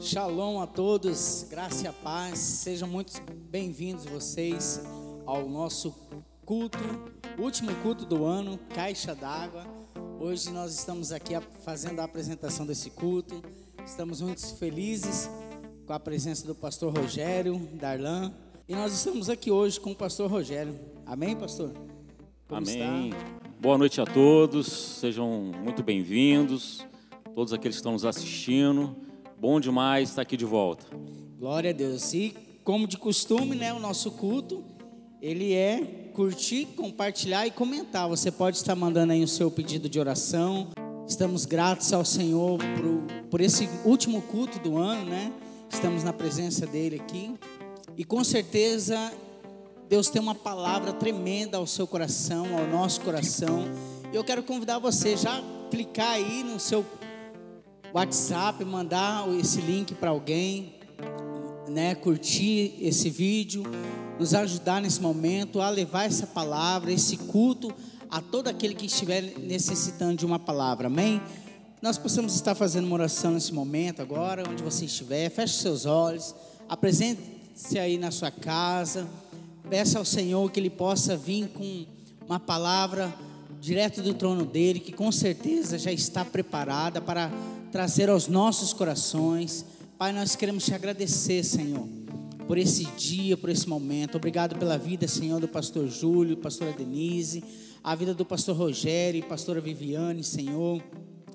Shalom a todos, graça e a paz. Sejam muito bem-vindos vocês ao nosso culto, último culto do ano, Caixa d'Água. Hoje nós estamos aqui fazendo a apresentação desse culto. Estamos muito felizes com a presença do pastor Rogério, Darlan. E nós estamos aqui hoje com o pastor Rogério. Amém, pastor? Como Amém. Está? Boa noite a todos, sejam muito bem-vindos, todos aqueles que estão nos assistindo. Bom demais estar aqui de volta. Glória a Deus. E como de costume, né, o nosso culto, ele é curtir, compartilhar e comentar. Você pode estar mandando aí o seu pedido de oração. Estamos gratos ao Senhor por, por esse último culto do ano, né? Estamos na presença dele aqui. E com certeza Deus tem uma palavra tremenda ao seu coração, ao nosso coração. E eu quero convidar você já clicar aí no seu WhatsApp, mandar esse link para alguém, né, curtir esse vídeo, nos ajudar nesse momento a levar essa palavra, esse culto a todo aquele que estiver necessitando de uma palavra. Amém? Nós possamos estar fazendo uma oração nesse momento agora, onde você estiver. Feche seus olhos, apresente-se aí na sua casa. Peça ao Senhor que Ele possa vir com uma palavra direto do trono dele, que com certeza já está preparada para trazer aos nossos corações. Pai, nós queremos te agradecer, Senhor, por esse dia, por esse momento. Obrigado pela vida, Senhor, do pastor Júlio, pastora Denise, a vida do pastor Rogério, pastora Viviane, Senhor,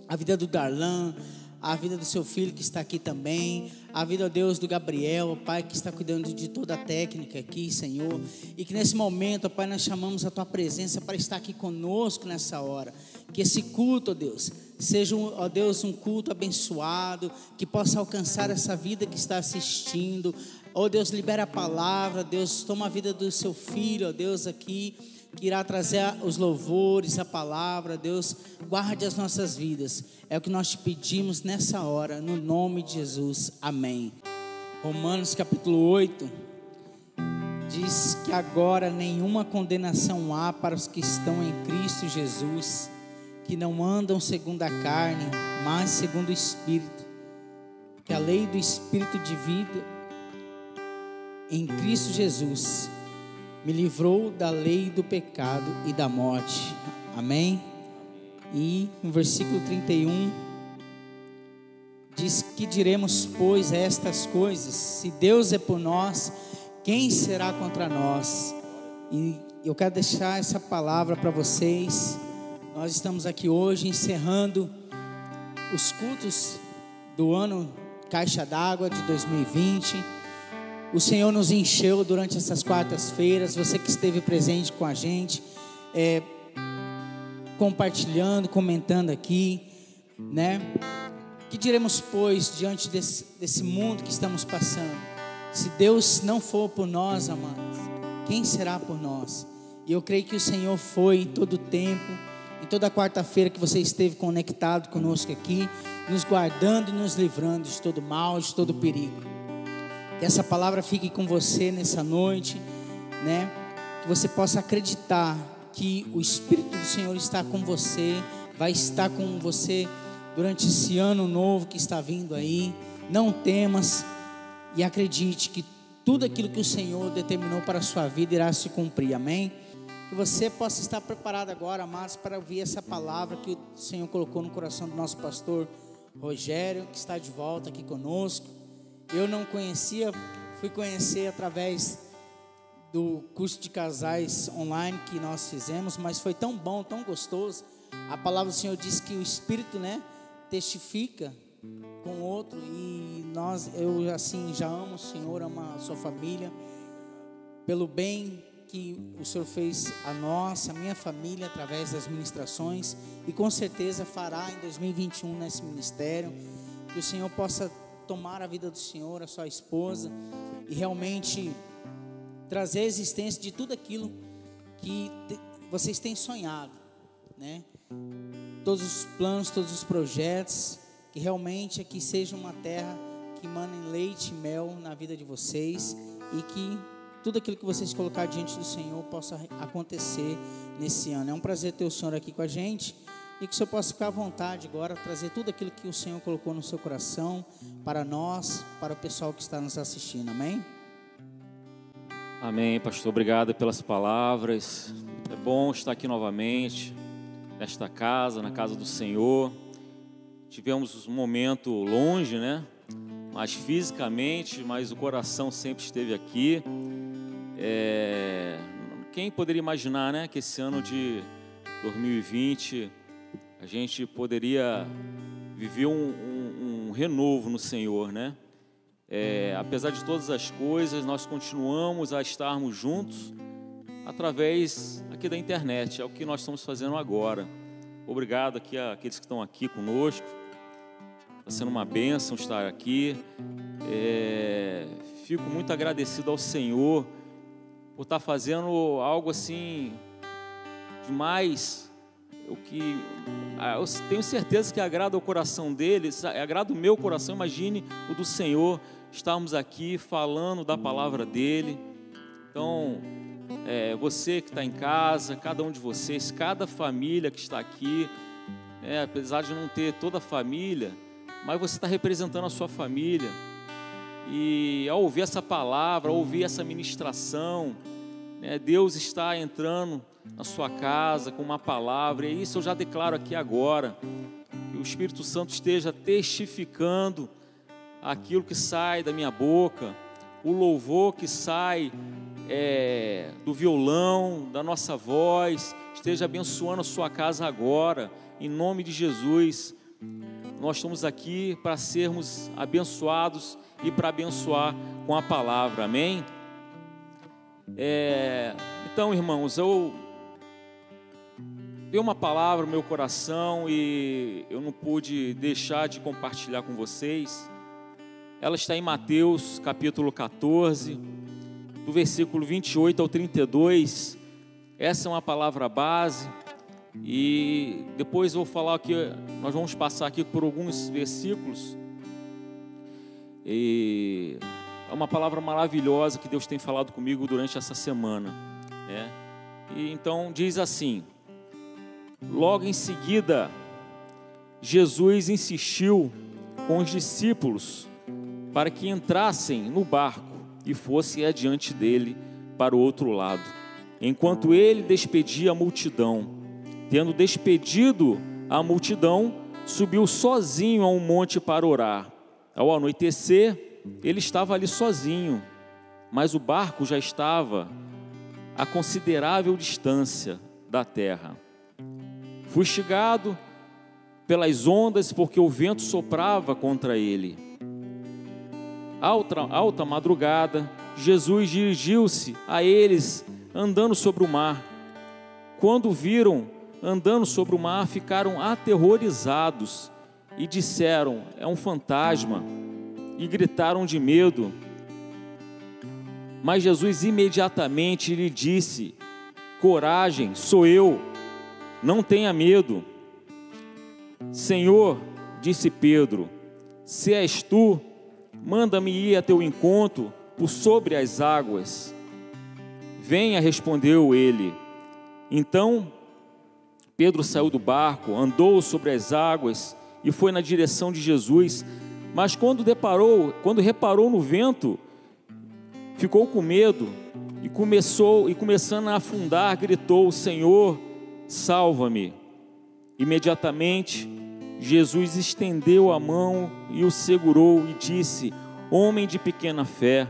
a vida do Darlan, a vida do seu filho que está aqui também, a vida, ó Deus, do Gabriel, Pai, que está cuidando de toda a técnica aqui, Senhor. E que nesse momento, ó Pai, nós chamamos a Tua presença para estar aqui conosco nessa hora. Que esse culto, ó Deus, seja, ó Deus, um culto abençoado, que possa alcançar essa vida que está assistindo. Ó Deus, libera a palavra, Deus, toma a vida do seu filho, ó Deus, aqui que irá trazer os louvores, a palavra, Deus, guarde as nossas vidas. É o que nós te pedimos nessa hora, no nome de Jesus. Amém. Romanos capítulo 8 diz que agora nenhuma condenação há para os que estão em Cristo Jesus, que não andam segundo a carne, mas segundo o Espírito. Que a lei do Espírito de vida em Cristo Jesus me livrou da lei do pecado e da morte. Amém? E no versículo 31 diz que diremos, pois, estas coisas: se Deus é por nós, quem será contra nós? E eu quero deixar essa palavra para vocês. Nós estamos aqui hoje encerrando os cultos do ano Caixa d'Água de 2020 o Senhor nos encheu durante essas quartas-feiras. Você que esteve presente com a gente, é, compartilhando, comentando aqui, né? Que diremos, pois, diante desse, desse mundo que estamos passando? Se Deus não for por nós, amados, quem será por nós? E eu creio que o Senhor foi em todo o tempo, toda quarta-feira que você esteve conectado conosco aqui, nos guardando e nos livrando de todo mal, de todo perigo. Que essa palavra fique com você nessa noite, né? Que você possa acreditar que o Espírito do Senhor está com você, vai estar com você durante esse ano novo que está vindo aí. Não temas e acredite que tudo aquilo que o Senhor determinou para a sua vida irá se cumprir. Amém? Que você possa estar preparado agora, amados, para ouvir essa palavra que o Senhor colocou no coração do nosso pastor Rogério, que está de volta aqui conosco. Eu não conhecia, fui conhecer através do curso de casais online que nós fizemos, mas foi tão bom, tão gostoso. A palavra do Senhor diz que o Espírito, né, testifica com o outro e nós, eu assim já amo o Senhor, amo a sua família, pelo bem que o Senhor fez a nós, a minha família, através das ministrações e com certeza fará em 2021 nesse ministério. Que o Senhor possa tomar a vida do Senhor, a sua esposa, e realmente trazer a existência de tudo aquilo que vocês têm sonhado, né? Todos os planos, todos os projetos, que realmente aqui seja uma terra que mane leite e mel na vida de vocês e que tudo aquilo que vocês colocar diante do Senhor possa acontecer nesse ano. É um prazer ter o Senhor aqui com a gente e que o Senhor possa ficar à vontade agora, trazer tudo aquilo que o Senhor colocou no seu coração para nós, para o pessoal que está nos assistindo. Amém? Amém, pastor. Obrigado pelas palavras. É bom estar aqui novamente, nesta casa, na casa do Senhor. Tivemos um momento longe, né? Mas fisicamente, mas o coração sempre esteve aqui. É... Quem poderia imaginar, né, que esse ano de 2020 a gente poderia viver um, um, um renovo no Senhor, né? É, apesar de todas as coisas, nós continuamos a estarmos juntos através aqui da internet. É o que nós estamos fazendo agora. Obrigado aqui àqueles que estão aqui conosco. Está sendo uma bênção estar aqui. É, fico muito agradecido ao Senhor por estar fazendo algo assim demais o que ah, eu tenho certeza que agrada o coração dele, agrada o meu coração. Imagine o do Senhor. Estamos aqui falando da palavra dele. Então, é, você que está em casa, cada um de vocês, cada família que está aqui, é, apesar de não ter toda a família, mas você está representando a sua família. E ao ouvir essa palavra, ao ouvir essa ministração, né, Deus está entrando na sua casa com uma palavra, e isso eu já declaro aqui agora. Que o Espírito Santo esteja testificando aquilo que sai da minha boca, o louvor que sai é, do violão, da nossa voz, esteja abençoando a sua casa agora, em nome de Jesus. Nós estamos aqui para sermos abençoados e para abençoar com a palavra, amém? É, então, irmãos, eu veio uma palavra no meu coração e eu não pude deixar de compartilhar com vocês. Ela está em Mateus capítulo 14, do versículo 28 ao 32. Essa é uma palavra base e depois vou falar aqui, nós vamos passar aqui por alguns versículos. E é uma palavra maravilhosa que Deus tem falado comigo durante essa semana, né? E então diz assim: Logo em seguida, Jesus insistiu com os discípulos para que entrassem no barco e fossem adiante dele para o outro lado, enquanto ele despedia a multidão. Tendo despedido a multidão, subiu sozinho a um monte para orar. Ao anoitecer, ele estava ali sozinho, mas o barco já estava a considerável distância da terra fustigado pelas ondas, porque o vento soprava contra ele. Alta, alta madrugada, Jesus dirigiu-se a eles andando sobre o mar. Quando viram andando sobre o mar, ficaram aterrorizados e disseram: É um fantasma, e gritaram de medo. Mas Jesus imediatamente lhe disse: Coragem, sou eu não tenha medo. Senhor, disse Pedro, se és tu, manda-me ir a teu encontro por sobre as águas. Venha, respondeu ele. Então Pedro saiu do barco, andou sobre as águas e foi na direção de Jesus. Mas quando deparou, quando reparou no vento, ficou com medo e começou e começando a afundar, gritou: Senhor, salva-me. Imediatamente, Jesus estendeu a mão e o segurou e disse: Homem de pequena fé,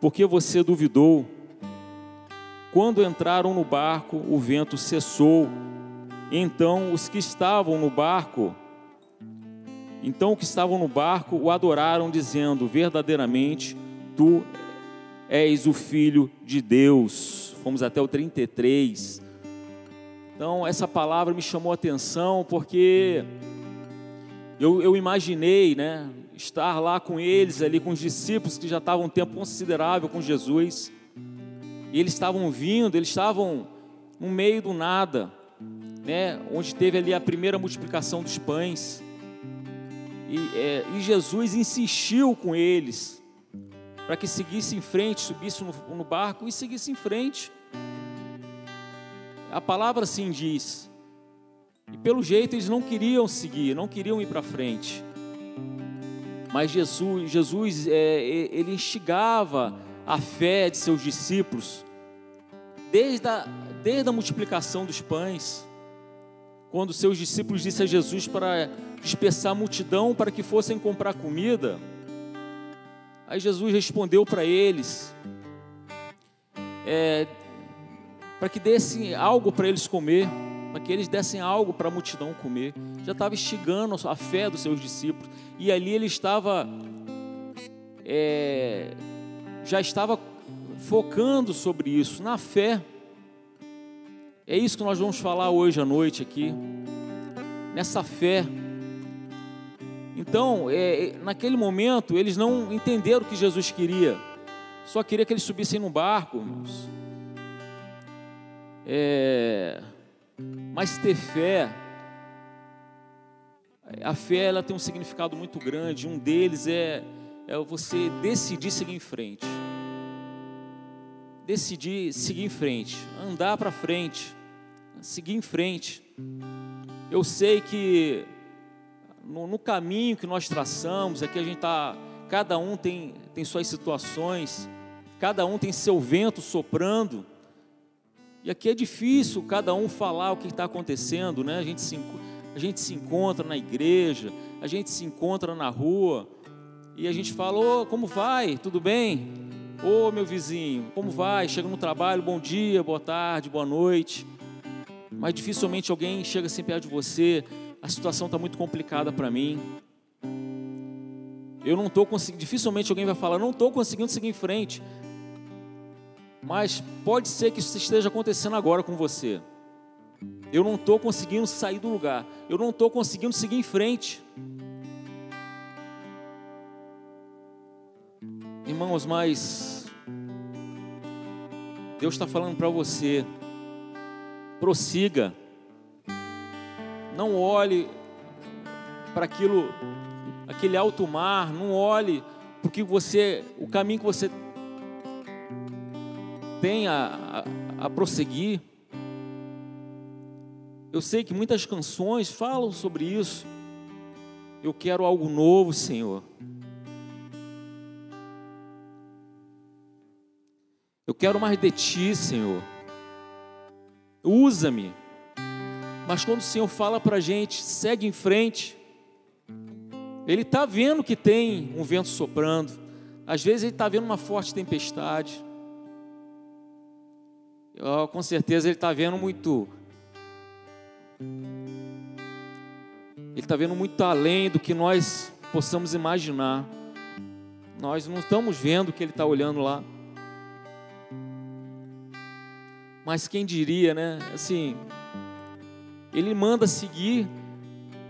por que você duvidou? Quando entraram no barco, o vento cessou. Então os que estavam no barco, então os que estavam no barco o adoraram, dizendo: Verdadeiramente, tu és o Filho de Deus. Fomos até o 33. Então, essa palavra me chamou a atenção porque eu, eu imaginei, né, estar lá com eles, ali com os discípulos que já estavam um tempo considerável com Jesus, e eles estavam vindo, eles estavam no meio do nada, né, onde teve ali a primeira multiplicação dos pães, e, é, e Jesus insistiu com eles para que seguisse em frente, subisse no, no barco e seguisse em frente. A palavra assim diz E pelo jeito eles não queriam seguir, não queriam ir para frente. Mas Jesus, Jesus é, ele instigava a fé de seus discípulos desde a, desde a multiplicação dos pães, quando seus discípulos disseram a Jesus para dispersar a multidão para que fossem comprar comida. Aí Jesus respondeu para eles, é, para que dessem algo para eles comer, para que eles dessem algo para a multidão comer. Já estava instigando a fé dos seus discípulos, e ali ele estava, é, já estava focando sobre isso, na fé. É isso que nós vamos falar hoje à noite aqui, nessa fé então, é, é, naquele momento, eles não entenderam o que Jesus queria, só queria que eles subissem no barco. É, mas ter fé, a fé ela tem um significado muito grande. Um deles é, é você decidir seguir em frente, decidir seguir em frente, andar para frente, seguir em frente. Eu sei que no, no caminho que nós traçamos, aqui a gente está, cada um tem, tem suas situações, cada um tem seu vento soprando, e aqui é difícil cada um falar o que está acontecendo, né? A gente, se, a gente se encontra na igreja, a gente se encontra na rua, e a gente fala: Ô, como vai? Tudo bem? Ô, meu vizinho, como vai? Chega no trabalho, bom dia, boa tarde, boa noite. Mas dificilmente alguém chega assim perto de você a situação está muito complicada para mim. Eu não estou conseguindo, dificilmente alguém vai falar, não estou conseguindo seguir em frente. Mas pode ser que isso esteja acontecendo agora com você. Eu não estou conseguindo sair do lugar. Eu não estou conseguindo seguir em frente. Irmãos, mas Deus está falando para você, prossiga. Não olhe para aquilo, aquele alto mar, não olhe porque você, o caminho que você tem a, a, a prosseguir. Eu sei que muitas canções falam sobre isso. Eu quero algo novo, Senhor. Eu quero mais de Ti, Senhor. Usa-me. Mas quando o Senhor fala para a gente, segue em frente, Ele está vendo que tem um vento soprando, às vezes Ele está vendo uma forte tempestade, oh, com certeza Ele está vendo muito, Ele está vendo muito além do que nós possamos imaginar, nós não estamos vendo o que Ele está olhando lá, mas quem diria, né? Assim, ele manda seguir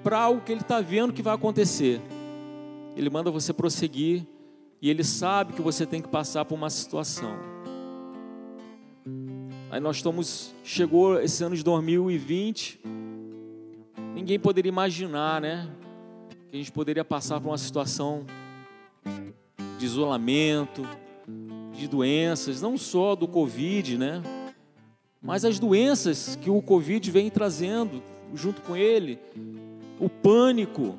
para algo que ele está vendo que vai acontecer. Ele manda você prosseguir e ele sabe que você tem que passar por uma situação. Aí nós estamos, chegou esse ano de 2020, ninguém poderia imaginar, né? Que a gente poderia passar por uma situação de isolamento, de doenças, não só do Covid, né? Mas as doenças que o Covid vem trazendo junto com ele, o pânico,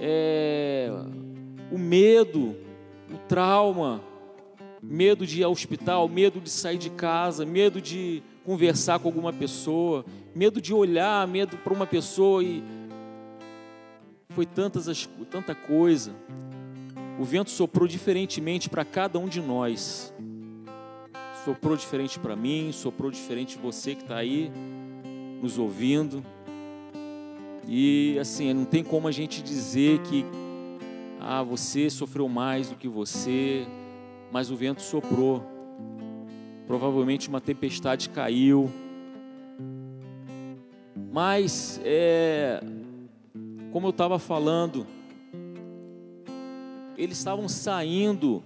é, o medo, o trauma, medo de ir ao hospital, medo de sair de casa, medo de conversar com alguma pessoa, medo de olhar, medo para uma pessoa e foi tantas tanta coisa. O vento soprou diferentemente para cada um de nós soprou diferente para mim, soprou diferente você que está aí nos ouvindo. E assim, não tem como a gente dizer que ah, você sofreu mais do que você, mas o vento soprou. Provavelmente uma tempestade caiu. Mas é, como eu estava falando, eles estavam saindo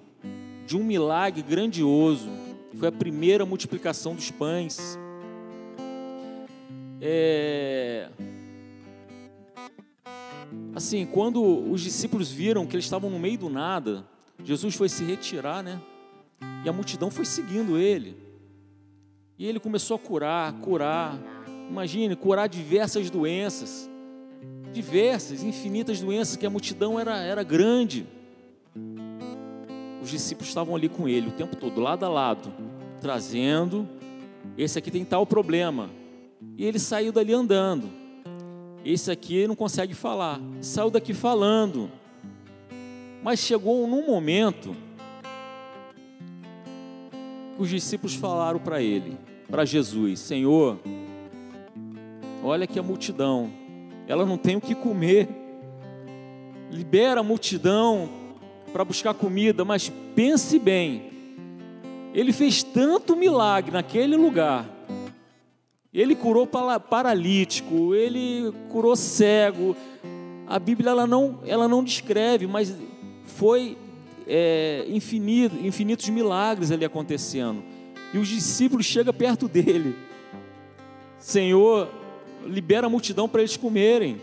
de um milagre grandioso foi a primeira multiplicação dos pães. É... Assim, quando os discípulos viram que eles estavam no meio do nada, Jesus foi se retirar, né? E a multidão foi seguindo ele. E ele começou a curar, curar. imagine, curar diversas doenças, diversas, infinitas doenças, que a multidão era, era grande. Os discípulos estavam ali com ele o tempo todo, lado a lado, trazendo. Esse aqui tem tal problema. E ele saiu dali andando. Esse aqui não consegue falar. Saiu daqui falando. Mas chegou num momento que os discípulos falaram para ele, para Jesus: Senhor, olha que a multidão, ela não tem o que comer. Libera a multidão para buscar comida, mas pense bem. Ele fez tanto milagre naquele lugar. Ele curou paralítico, ele curou cego. A Bíblia ela não, ela não descreve, mas foi é, infinito, infinitos milagres ali acontecendo. E os discípulos chegam perto dele. Senhor, libera a multidão para eles comerem.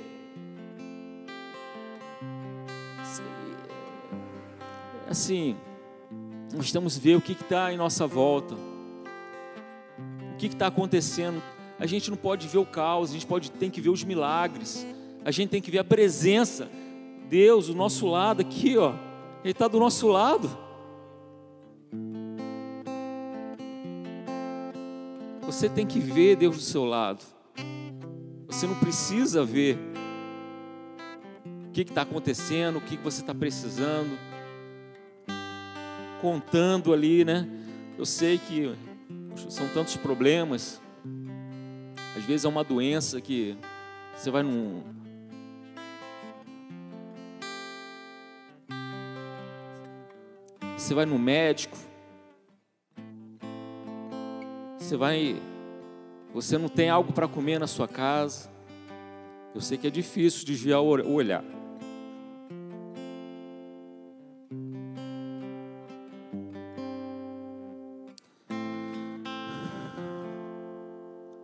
Assim, nós que ver o que está em nossa volta, o que está acontecendo. A gente não pode ver o caos, a gente pode, tem que ver os milagres, a gente tem que ver a presença, Deus, do nosso lado aqui, ó, Ele está do nosso lado. Você tem que ver Deus do seu lado. Você não precisa ver o que está acontecendo, o que você está precisando, contando ali, né? Eu sei que são tantos problemas. Às vezes é uma doença que você vai num. Você vai no médico. Você vai você não tem algo para comer na sua casa. Eu sei que é difícil desviar o olhar.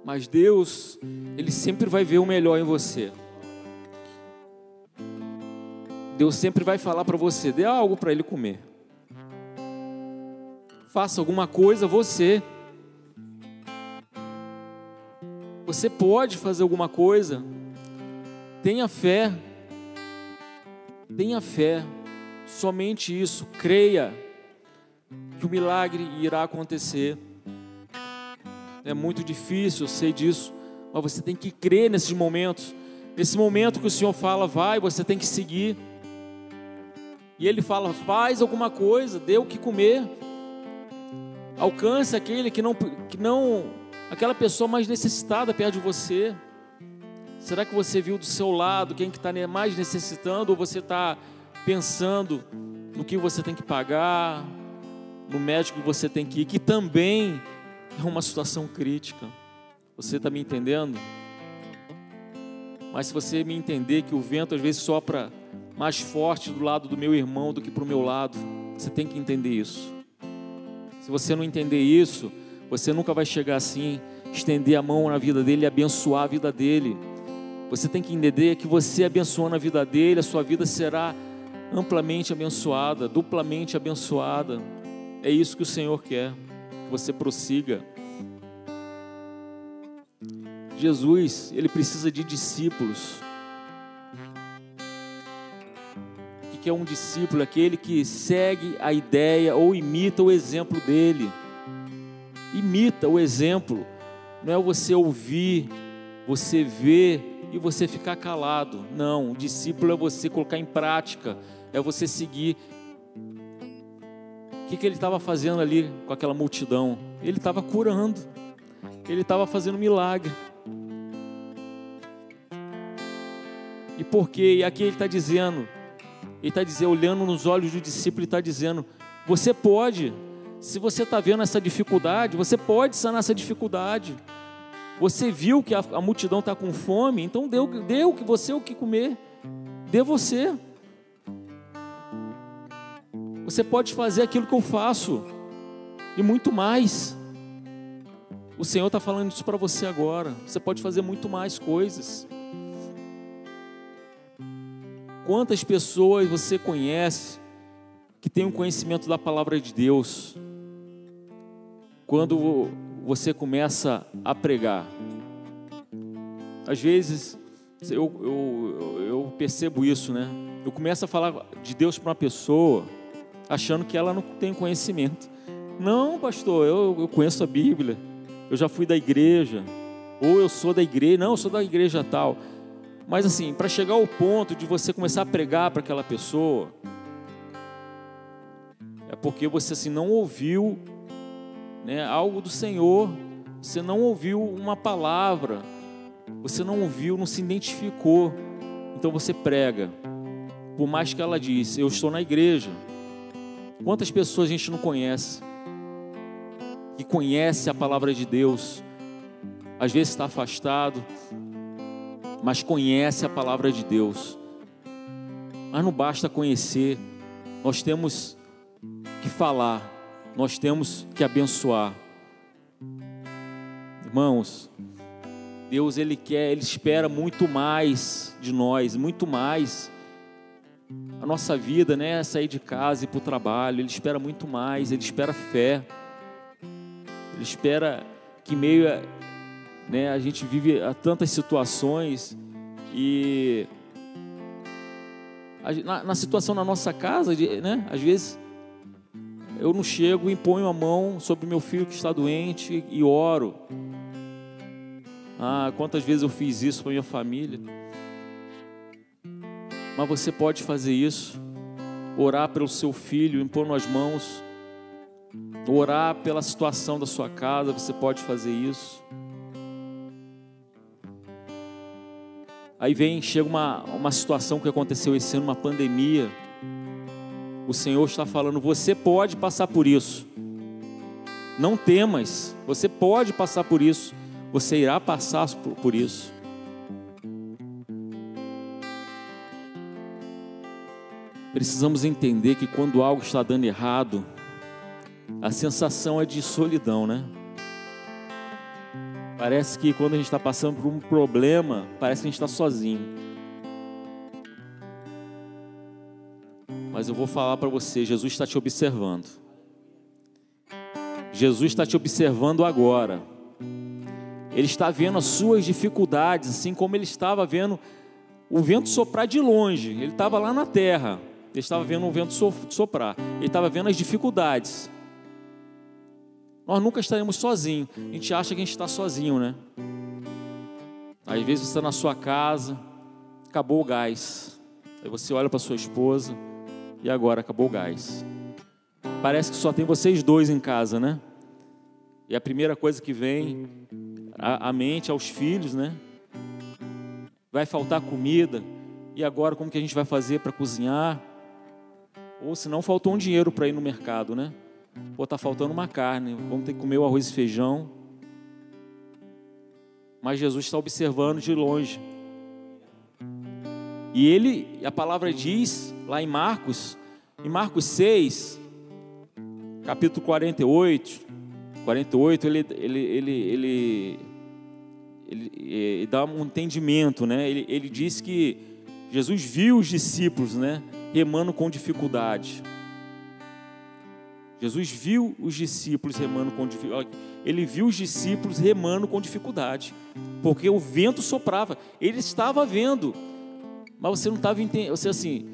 Mas Deus, Ele sempre vai ver o melhor em você. Deus sempre vai falar para você: dê algo para Ele comer. Faça alguma coisa você. Você pode fazer alguma coisa. Tenha fé. Tenha fé. Somente isso. Creia que o milagre irá acontecer. É muito difícil, eu sei disso, mas você tem que crer nesses momentos. Nesse momento que o Senhor fala, vai, você tem que seguir. E Ele fala, faz alguma coisa, dê o que comer. Alcance aquele que não, que não aquela pessoa mais necessitada perto de você? Será que você viu do seu lado quem que está mais necessitando ou você está pensando no que você tem que pagar, no médico que você tem que ir, que também é uma situação crítica? Você está me entendendo? Mas se você me entender que o vento às vezes sopra mais forte do lado do meu irmão do que para o meu lado, você tem que entender isso. Se você não entender isso, você nunca vai chegar assim, estender a mão na vida dele e abençoar a vida dele. Você tem que entender que você abençoando a vida dele, a sua vida será amplamente abençoada, duplamente abençoada. É isso que o Senhor quer, que você prossiga. Jesus, ele precisa de discípulos. O que é um discípulo? Aquele que segue a ideia ou imita o exemplo dele imita o exemplo. Não é você ouvir, você ver e você ficar calado. Não, o discípulo é você colocar em prática, é você seguir. O que, que ele estava fazendo ali com aquela multidão? Ele estava curando, ele estava fazendo milagre. E por quê? E aqui ele está dizendo, ele está dizendo, olhando nos olhos do discípulo, ele está dizendo: você pode, se você está vendo essa dificuldade, você pode sanar essa dificuldade. Você viu que a, a multidão está com fome, então dê, dê o que você o que comer. Dê você. Você pode fazer aquilo que eu faço e muito mais. O Senhor está falando isso para você agora. Você pode fazer muito mais coisas. Quantas pessoas você conhece que tem um conhecimento da palavra de Deus? quando você começa a pregar, Às vezes, eu, eu, eu percebo isso, né? Eu começo a falar de Deus para uma pessoa, achando que ela não tem conhecimento. Não, pastor, eu, eu conheço a Bíblia, eu já fui da igreja, ou eu sou da igreja, não, eu sou da igreja tal. Mas assim, para chegar ao ponto de você começar a pregar para aquela pessoa, é porque você assim não ouviu né, algo do Senhor, você não ouviu uma palavra, você não ouviu, não se identificou. Então você prega. Por mais que ela disse, eu estou na igreja. Quantas pessoas a gente não conhece? Que conhece a palavra de Deus, às vezes está afastado, mas conhece a palavra de Deus. Mas não basta conhecer, nós temos que falar, nós temos que abençoar. Irmãos, Deus ele quer, ele espera muito mais de nós, muito mais. A nossa vida, né, é sair de casa e para o trabalho, ele espera muito mais, ele espera fé. Ele espera que meio a, né, a gente vive a tantas situações e na, na situação na nossa casa, né, às vezes eu não chego e ponho a mão sobre meu filho que está doente e oro. Ah, quantas vezes eu fiz isso para minha família? Mas você pode fazer isso, orar pelo seu filho, impor as mãos, orar pela situação da sua casa, você pode fazer isso. Aí vem, chega uma, uma situação que aconteceu esse ano, uma pandemia. O Senhor está falando, você pode passar por isso. Não temas, você pode passar por isso. Você irá passar por isso. Precisamos entender que quando algo está dando errado, a sensação é de solidão, né? Parece que quando a gente está passando por um problema, parece que a gente está sozinho. Mas eu vou falar para você: Jesus está te observando. Jesus está te observando agora. Ele está vendo as suas dificuldades, assim como ele estava vendo o vento soprar de longe. Ele estava lá na terra, ele estava vendo o vento soprar, ele estava vendo as dificuldades. Nós nunca estaremos sozinhos. A gente acha que a gente está sozinho, né? Às vezes você está na sua casa, acabou o gás. Aí você olha para sua esposa e agora acabou o gás. Parece que só tem vocês dois em casa, né? E a primeira coisa que vem à mente aos filhos, né? Vai faltar comida. E agora como que a gente vai fazer para cozinhar? Ou se não faltou um dinheiro para ir no mercado, né? Pô, tá faltando uma carne, vamos ter que comer o arroz e feijão. Mas Jesus está observando de longe. E ele, a palavra diz lá em Marcos, em Marcos 6, capítulo 48, 48, ele, ele, ele, ele, ele, ele dá um entendimento, né? Ele, ele diz que Jesus viu os discípulos, né? Remando com dificuldade. Jesus viu os discípulos remando com dificuldade. Ele viu os discípulos remando com dificuldade, porque o vento soprava. Ele estava vendo, mas você não estava entendendo. Você assim,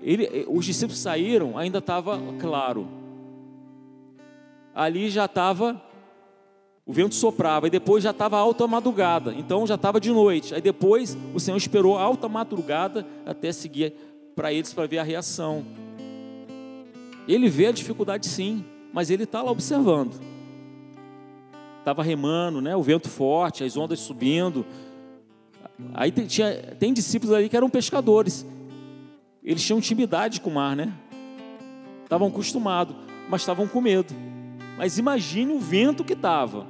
ele, os discípulos saíram, ainda estava claro. Ali já estava, o vento soprava, e depois já estava alta madrugada, então já estava de noite. Aí depois o Senhor esperou alta madrugada até seguir para eles para ver a reação. Ele vê a dificuldade sim, mas ele está lá observando. Estava remando, né? o vento forte, as ondas subindo. Aí tem, tinha, tem discípulos ali que eram pescadores. Eles tinham intimidade com o mar, né? Estavam acostumados, mas estavam com medo. Mas imagine o vento que estava.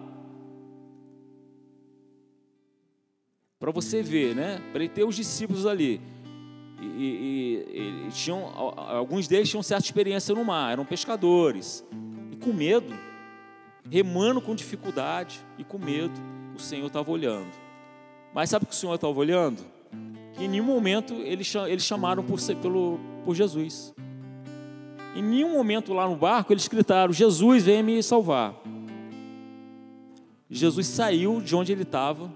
Para você ver, né? Para ele ter os discípulos ali e, e, e, tinham, alguns deles tinham certa experiência no mar, eram pescadores, e com medo, remando com dificuldade e com medo, o Senhor estava olhando. Mas sabe o que o Senhor estava olhando? Que em nenhum momento eles, eles chamaram por, pelo, por Jesus. Em nenhum momento lá no barco eles gritaram: Jesus, vem me salvar. Jesus saiu de onde ele estava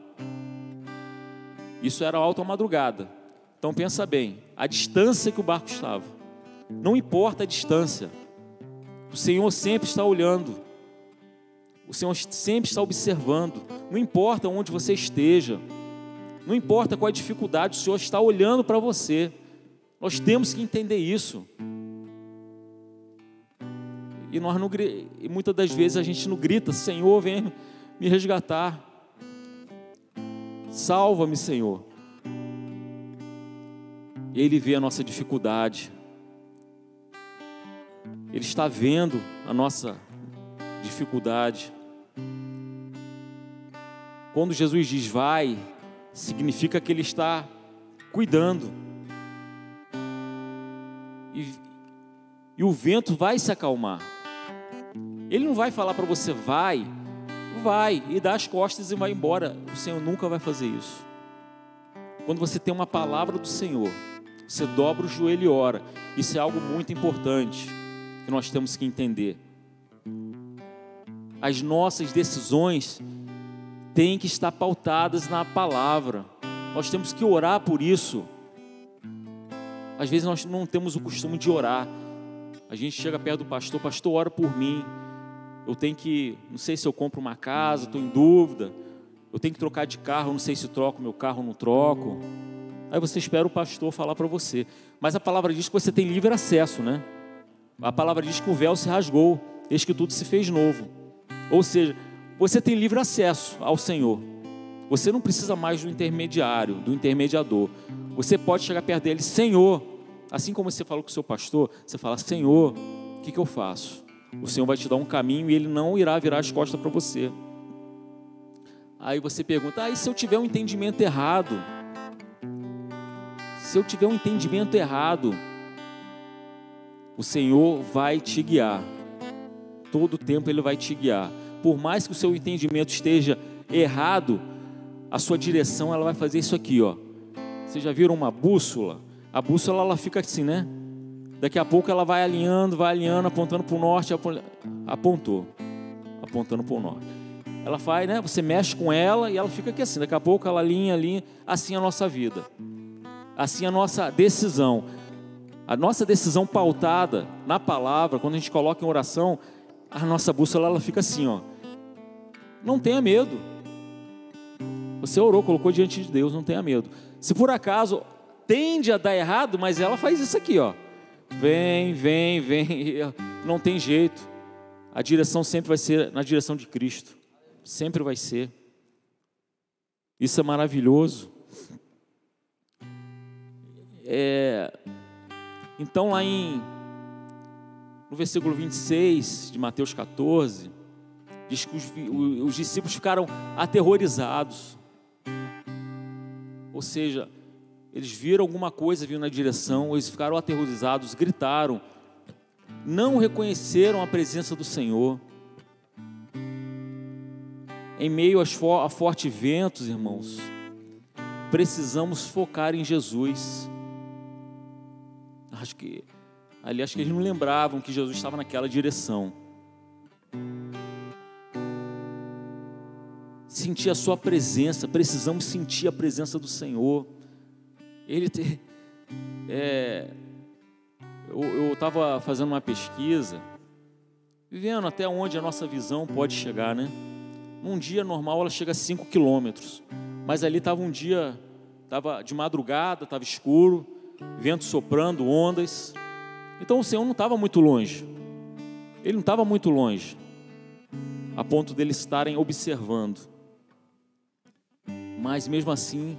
Isso era alta madrugada. Então pensa bem, a distância que o barco estava. Não importa a distância. O Senhor sempre está olhando. O Senhor sempre está observando. Não importa onde você esteja. Não importa qual a dificuldade, o Senhor está olhando para você. Nós temos que entender isso. E nós não e muitas das vezes a gente não grita, Senhor, vem me resgatar. Salva-me, Senhor. Ele vê a nossa dificuldade. Ele está vendo a nossa dificuldade. Quando Jesus diz vai, significa que Ele está cuidando. E, e o vento vai se acalmar. Ele não vai falar para você vai, vai e dá as costas e vai embora. O Senhor nunca vai fazer isso. Quando você tem uma palavra do Senhor, você dobra o joelho e ora. Isso é algo muito importante que nós temos que entender. As nossas decisões têm que estar pautadas na palavra. Nós temos que orar por isso. Às vezes nós não temos o costume de orar. A gente chega perto do pastor, pastor, ora por mim. Eu tenho que, não sei se eu compro uma casa, estou em dúvida. Eu tenho que trocar de carro, não sei se troco meu carro ou não troco. Aí você espera o pastor falar para você. Mas a palavra diz que você tem livre acesso, né? A palavra diz que o véu se rasgou, eis que tudo se fez novo. Ou seja, você tem livre acesso ao Senhor. Você não precisa mais do intermediário, do intermediador. Você pode chegar perto dele, Senhor. Assim como você falou com o seu pastor, você fala, Senhor, o que, que eu faço? O Senhor vai te dar um caminho e ele não irá virar as costas para você. Aí você pergunta, ah, e se eu tiver um entendimento errado? Se eu tiver um entendimento errado, o Senhor vai te guiar. Todo o tempo Ele vai te guiar. Por mais que o seu entendimento esteja errado, a sua direção ela vai fazer isso aqui, ó. Vocês já viram uma bússola? A bússola ela fica assim, né? Daqui a pouco ela vai alinhando, vai alinhando, apontando para o norte, apontou, apontando para o norte. Ela faz, né? Você mexe com ela e ela fica aqui assim. Daqui a pouco ela alinha, alinha. Assim é a nossa vida. Assim a nossa decisão. A nossa decisão pautada na palavra, quando a gente coloca em oração, a nossa bússola ela fica assim, ó. Não tenha medo. Você orou, colocou diante de Deus, não tenha medo. Se por acaso tende a dar errado, mas ela faz isso aqui, ó. Vem, vem, vem. Não tem jeito. A direção sempre vai ser na direção de Cristo. Sempre vai ser. Isso é maravilhoso. É, então, lá em, no versículo 26 de Mateus 14, diz que os, os discípulos ficaram aterrorizados. Ou seja, eles viram alguma coisa vindo na direção, eles ficaram aterrorizados, gritaram, não reconheceram a presença do Senhor. Em meio a fortes ventos, irmãos, precisamos focar em Jesus. Acho que ali acho que eles não lembravam que Jesus estava naquela direção. Sentir a sua presença, precisamos sentir a presença do Senhor. Ele te, é, eu estava fazendo uma pesquisa, vivendo até onde a nossa visão pode chegar, né? Num dia normal ela chega a 5 quilômetros, mas ali estava um dia, estava de madrugada, estava escuro, vento soprando, ondas. Então o Senhor não estava muito longe. Ele não estava muito longe, a ponto deles estarem observando. Mas mesmo assim,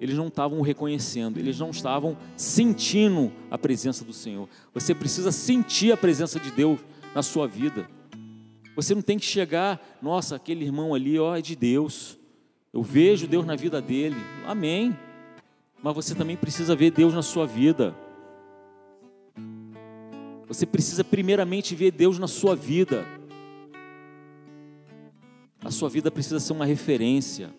eles não estavam reconhecendo, eles não estavam sentindo a presença do Senhor. Você precisa sentir a presença de Deus na sua vida. Você não tem que chegar, nossa, aquele irmão ali, ó, é de Deus. Eu vejo Deus na vida dele. Amém mas você também precisa ver Deus na sua vida. Você precisa primeiramente ver Deus na sua vida. A sua vida precisa ser uma referência.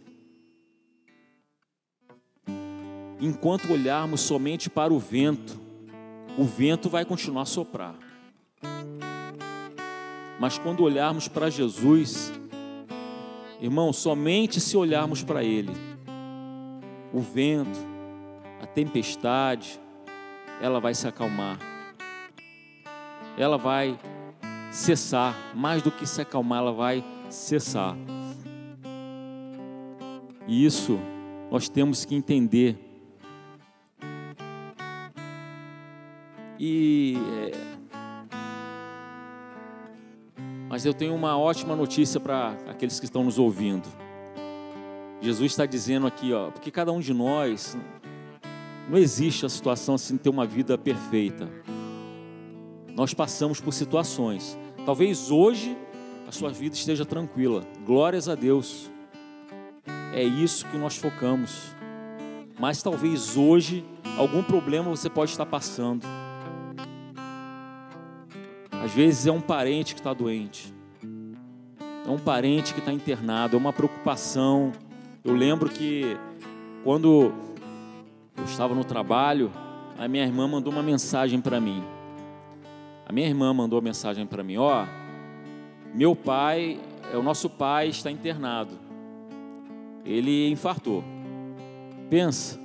Enquanto olharmos somente para o vento, o vento vai continuar a soprar. Mas quando olharmos para Jesus, irmão, somente se olharmos para Ele, o vento, a tempestade, ela vai se acalmar. Ela vai cessar, mais do que se acalmar, ela vai cessar. E isso nós temos que entender. E é, mas eu tenho uma ótima notícia para aqueles que estão nos ouvindo. Jesus está dizendo aqui, ó, porque cada um de nós não existe a situação assim ter uma vida perfeita. Nós passamos por situações. Talvez hoje a sua vida esteja tranquila. Glórias a Deus. É isso que nós focamos. Mas talvez hoje algum problema você pode estar passando. Às vezes é um parente que está doente, é um parente que está internado, é uma preocupação. Eu lembro que quando eu estava no trabalho, a minha irmã mandou uma mensagem para mim. A minha irmã mandou uma mensagem para mim: Ó, oh, meu pai, é o nosso pai está internado. Ele infartou. Pensa,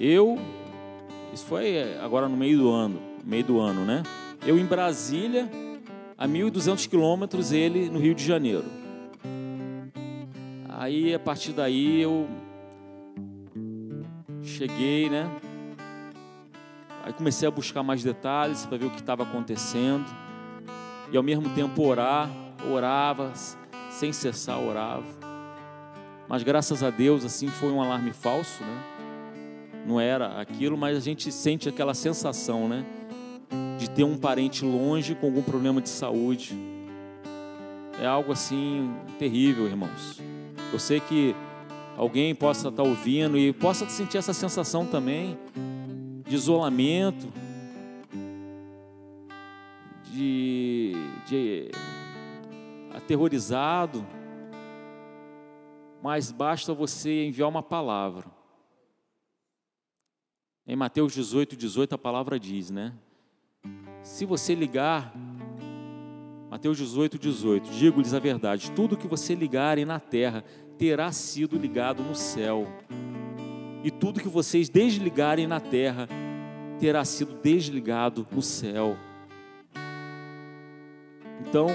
eu, isso foi agora no meio do ano, meio do ano, né? Eu em Brasília, a 1.200 quilômetros, ele no Rio de Janeiro. Aí, a partir daí, eu cheguei, né? Aí comecei a buscar mais detalhes para ver o que estava acontecendo. E ao mesmo tempo orar, orava, sem cessar orava. Mas graças a Deus, assim, foi um alarme falso, né? Não era aquilo, mas a gente sente aquela sensação, né? de ter um parente longe com algum problema de saúde. É algo assim terrível, irmãos. Eu sei que alguém possa estar ouvindo e possa sentir essa sensação também de isolamento, de, de aterrorizado, mas basta você enviar uma palavra. Em Mateus 18, 18 a palavra diz, né? Se você ligar, Mateus 18, 18, digo-lhes a verdade: tudo que você ligarem na terra terá sido ligado no céu, e tudo que vocês desligarem na terra terá sido desligado no céu. Então,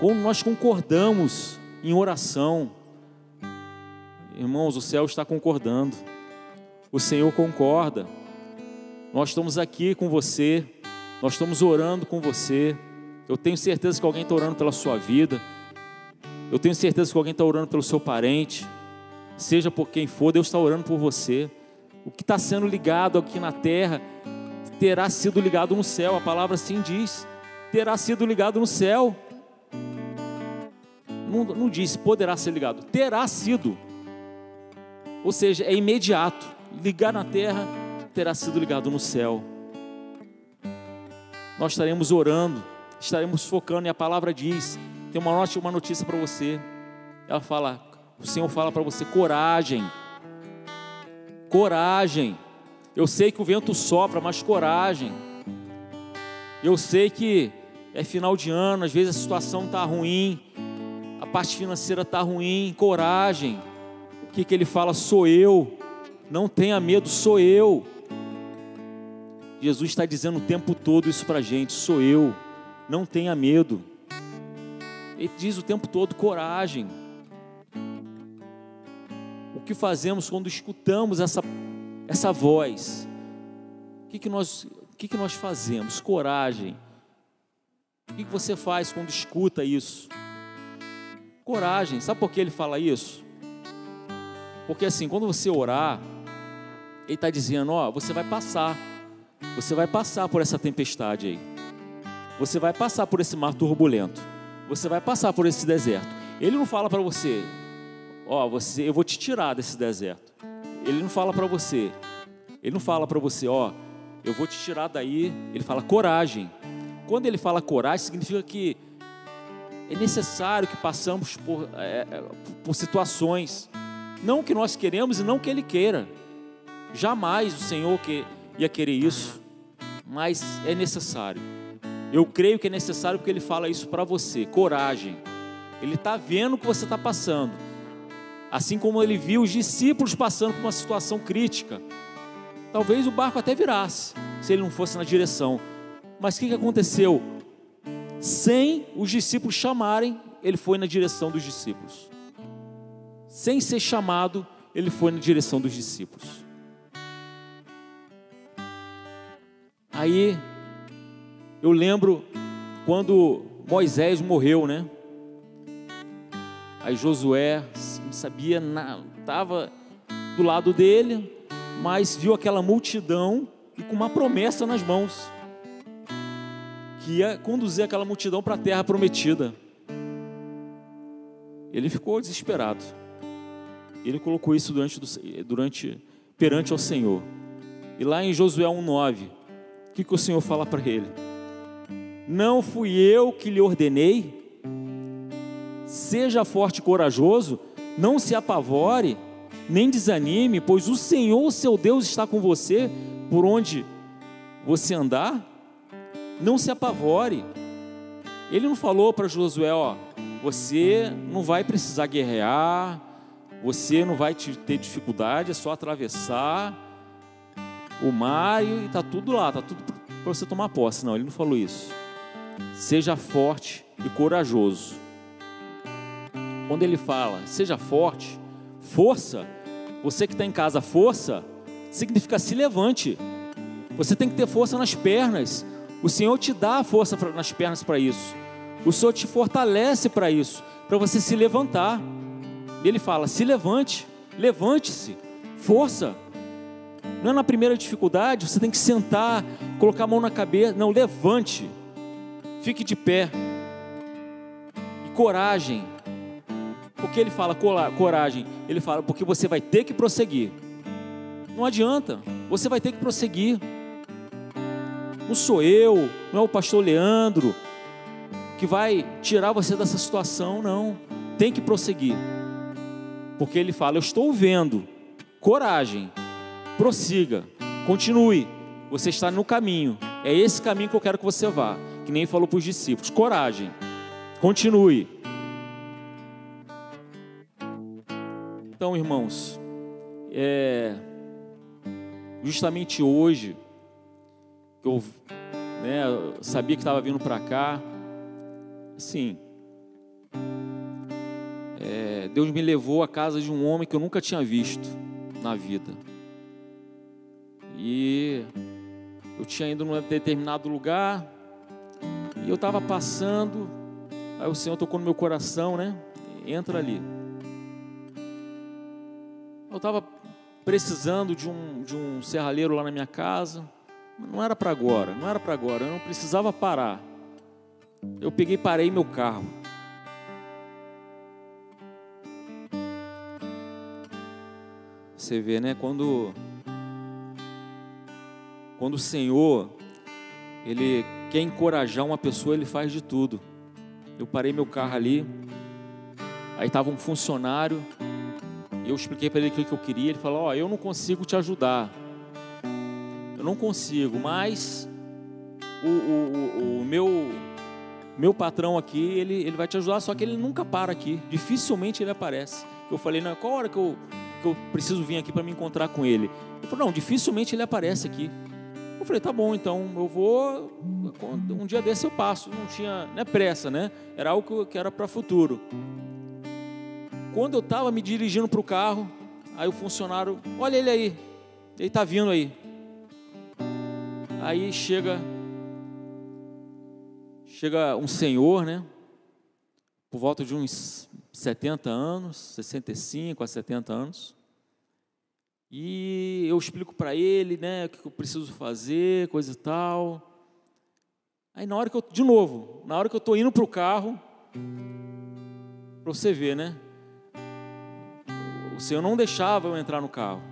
como nós concordamos em oração, irmãos, o céu está concordando, o Senhor concorda, nós estamos aqui com você nós estamos orando com você. Eu tenho certeza que alguém está orando pela sua vida. Eu tenho certeza que alguém está orando pelo seu parente. Seja por quem for, Deus está orando por você. O que está sendo ligado aqui na terra terá sido ligado no céu. A palavra assim diz: terá sido ligado no céu. Não, não diz poderá ser ligado, terá sido. Ou seja, é imediato. Ligar na terra terá sido ligado no céu nós estaremos orando, estaremos focando, e a palavra diz: tem uma notícia, notícia para você. Ela fala, o Senhor fala para você: coragem, coragem. Eu sei que o vento sopra, mas coragem. Eu sei que é final de ano, às vezes a situação está ruim, a parte financeira está ruim, coragem. O que, que ele fala? Sou eu. Não tenha medo, sou eu. Jesus está dizendo o tempo todo isso para a gente: sou eu, não tenha medo. Ele diz o tempo todo: coragem. O que fazemos quando escutamos essa, essa voz? O que, que, nós, o que, que nós fazemos? Coragem. O que, que você faz quando escuta isso? Coragem. Sabe por que ele fala isso? Porque assim, quando você orar, ele está dizendo: Ó, você vai passar. Você vai passar por essa tempestade aí. Você vai passar por esse mar turbulento. Você vai passar por esse deserto. Ele não fala para você, ó, oh, você, eu vou te tirar desse deserto. Ele não fala para você. Ele não fala para você, ó, oh, eu vou te tirar daí. Ele fala coragem. Quando ele fala coragem, significa que é necessário que passamos por, é, é por situações, não que nós queremos e não que Ele queira. Jamais o Senhor que ia querer isso, mas é necessário. Eu creio que é necessário porque ele fala isso para você. Coragem. Ele está vendo o que você está passando. Assim como ele viu os discípulos passando por uma situação crítica. Talvez o barco até virasse, se ele não fosse na direção. Mas o que, que aconteceu? Sem os discípulos chamarem, ele foi na direção dos discípulos. Sem ser chamado, ele foi na direção dos discípulos. Aí eu lembro quando Moisés morreu, né? Aí Josué não sabia estava do lado dele, mas viu aquela multidão e com uma promessa nas mãos, que ia conduzir aquela multidão para a terra prometida. Ele ficou desesperado. Ele colocou isso durante, durante perante ao Senhor. E lá em Josué 1,9, que, que o Senhor fala para ele? Não fui eu que lhe ordenei? Seja forte e corajoso, não se apavore, nem desanime, pois o Senhor, seu Deus, está com você por onde você andar. Não se apavore. Ele não falou para Josué, ó, você não vai precisar guerrear, você não vai ter dificuldade, é só atravessar o mar e está tudo lá, está tudo para você tomar posse. Não, ele não falou isso. Seja forte e corajoso. Quando ele fala, seja forte, força, você que está em casa, força, significa se levante. Você tem que ter força nas pernas. O Senhor te dá força nas pernas para isso. O Senhor te fortalece para isso, para você se levantar. Ele fala: se levante, levante-se, força. Não é na primeira dificuldade, você tem que sentar, colocar a mão na cabeça. Não, levante. Fique de pé. E coragem. Por que ele fala coragem? Ele fala porque você vai ter que prosseguir. Não adianta, você vai ter que prosseguir. Não sou eu, não é o pastor Leandro que vai tirar você dessa situação, não. Tem que prosseguir. Porque ele fala: Eu estou vendo, coragem, prossiga, continue. Você está no caminho. É esse caminho que eu quero que você vá. Que nem falou para os discípulos: coragem, continue. Então, irmãos, é, justamente hoje, que eu né, sabia que estava vindo para cá, assim, é, Deus me levou à casa de um homem que eu nunca tinha visto na vida. E eu tinha ido num determinado lugar e eu estava passando, aí o Senhor tocou no meu coração, né? Entra ali. Eu estava precisando de um, de um serralheiro lá na minha casa. Não era para agora, não era para agora, eu não precisava parar. Eu peguei e parei meu carro. Você vê, né? Quando quando o Senhor, Ele quer encorajar uma pessoa, Ele faz de tudo. Eu parei meu carro ali, aí estava um funcionário, eu expliquei para ele o que eu queria. Ele falou: Ó, oh, eu não consigo te ajudar, eu não consigo, mas o, o, o, o meu meu patrão aqui, ele, ele vai te ajudar, só que ele nunca para aqui, dificilmente ele aparece. Eu falei, não, qual hora que eu, que eu preciso vir aqui para me encontrar com ele? Ele falou, não, dificilmente ele aparece aqui. Eu falei, tá bom, então eu vou. Um dia desse eu passo. Não tinha não é pressa, né? Era algo que era para futuro. Quando eu estava me dirigindo para o carro, aí o funcionário, olha ele aí, ele está vindo aí. Aí chega, chega um senhor, né? Por volta de uns 70 anos, 65 a 70 anos. E eu explico para ele, né, o que eu preciso fazer, coisa e tal. Aí na hora que eu, de novo, na hora que eu estou indo para o carro, para você ver, né? O Senhor não deixava eu entrar no carro.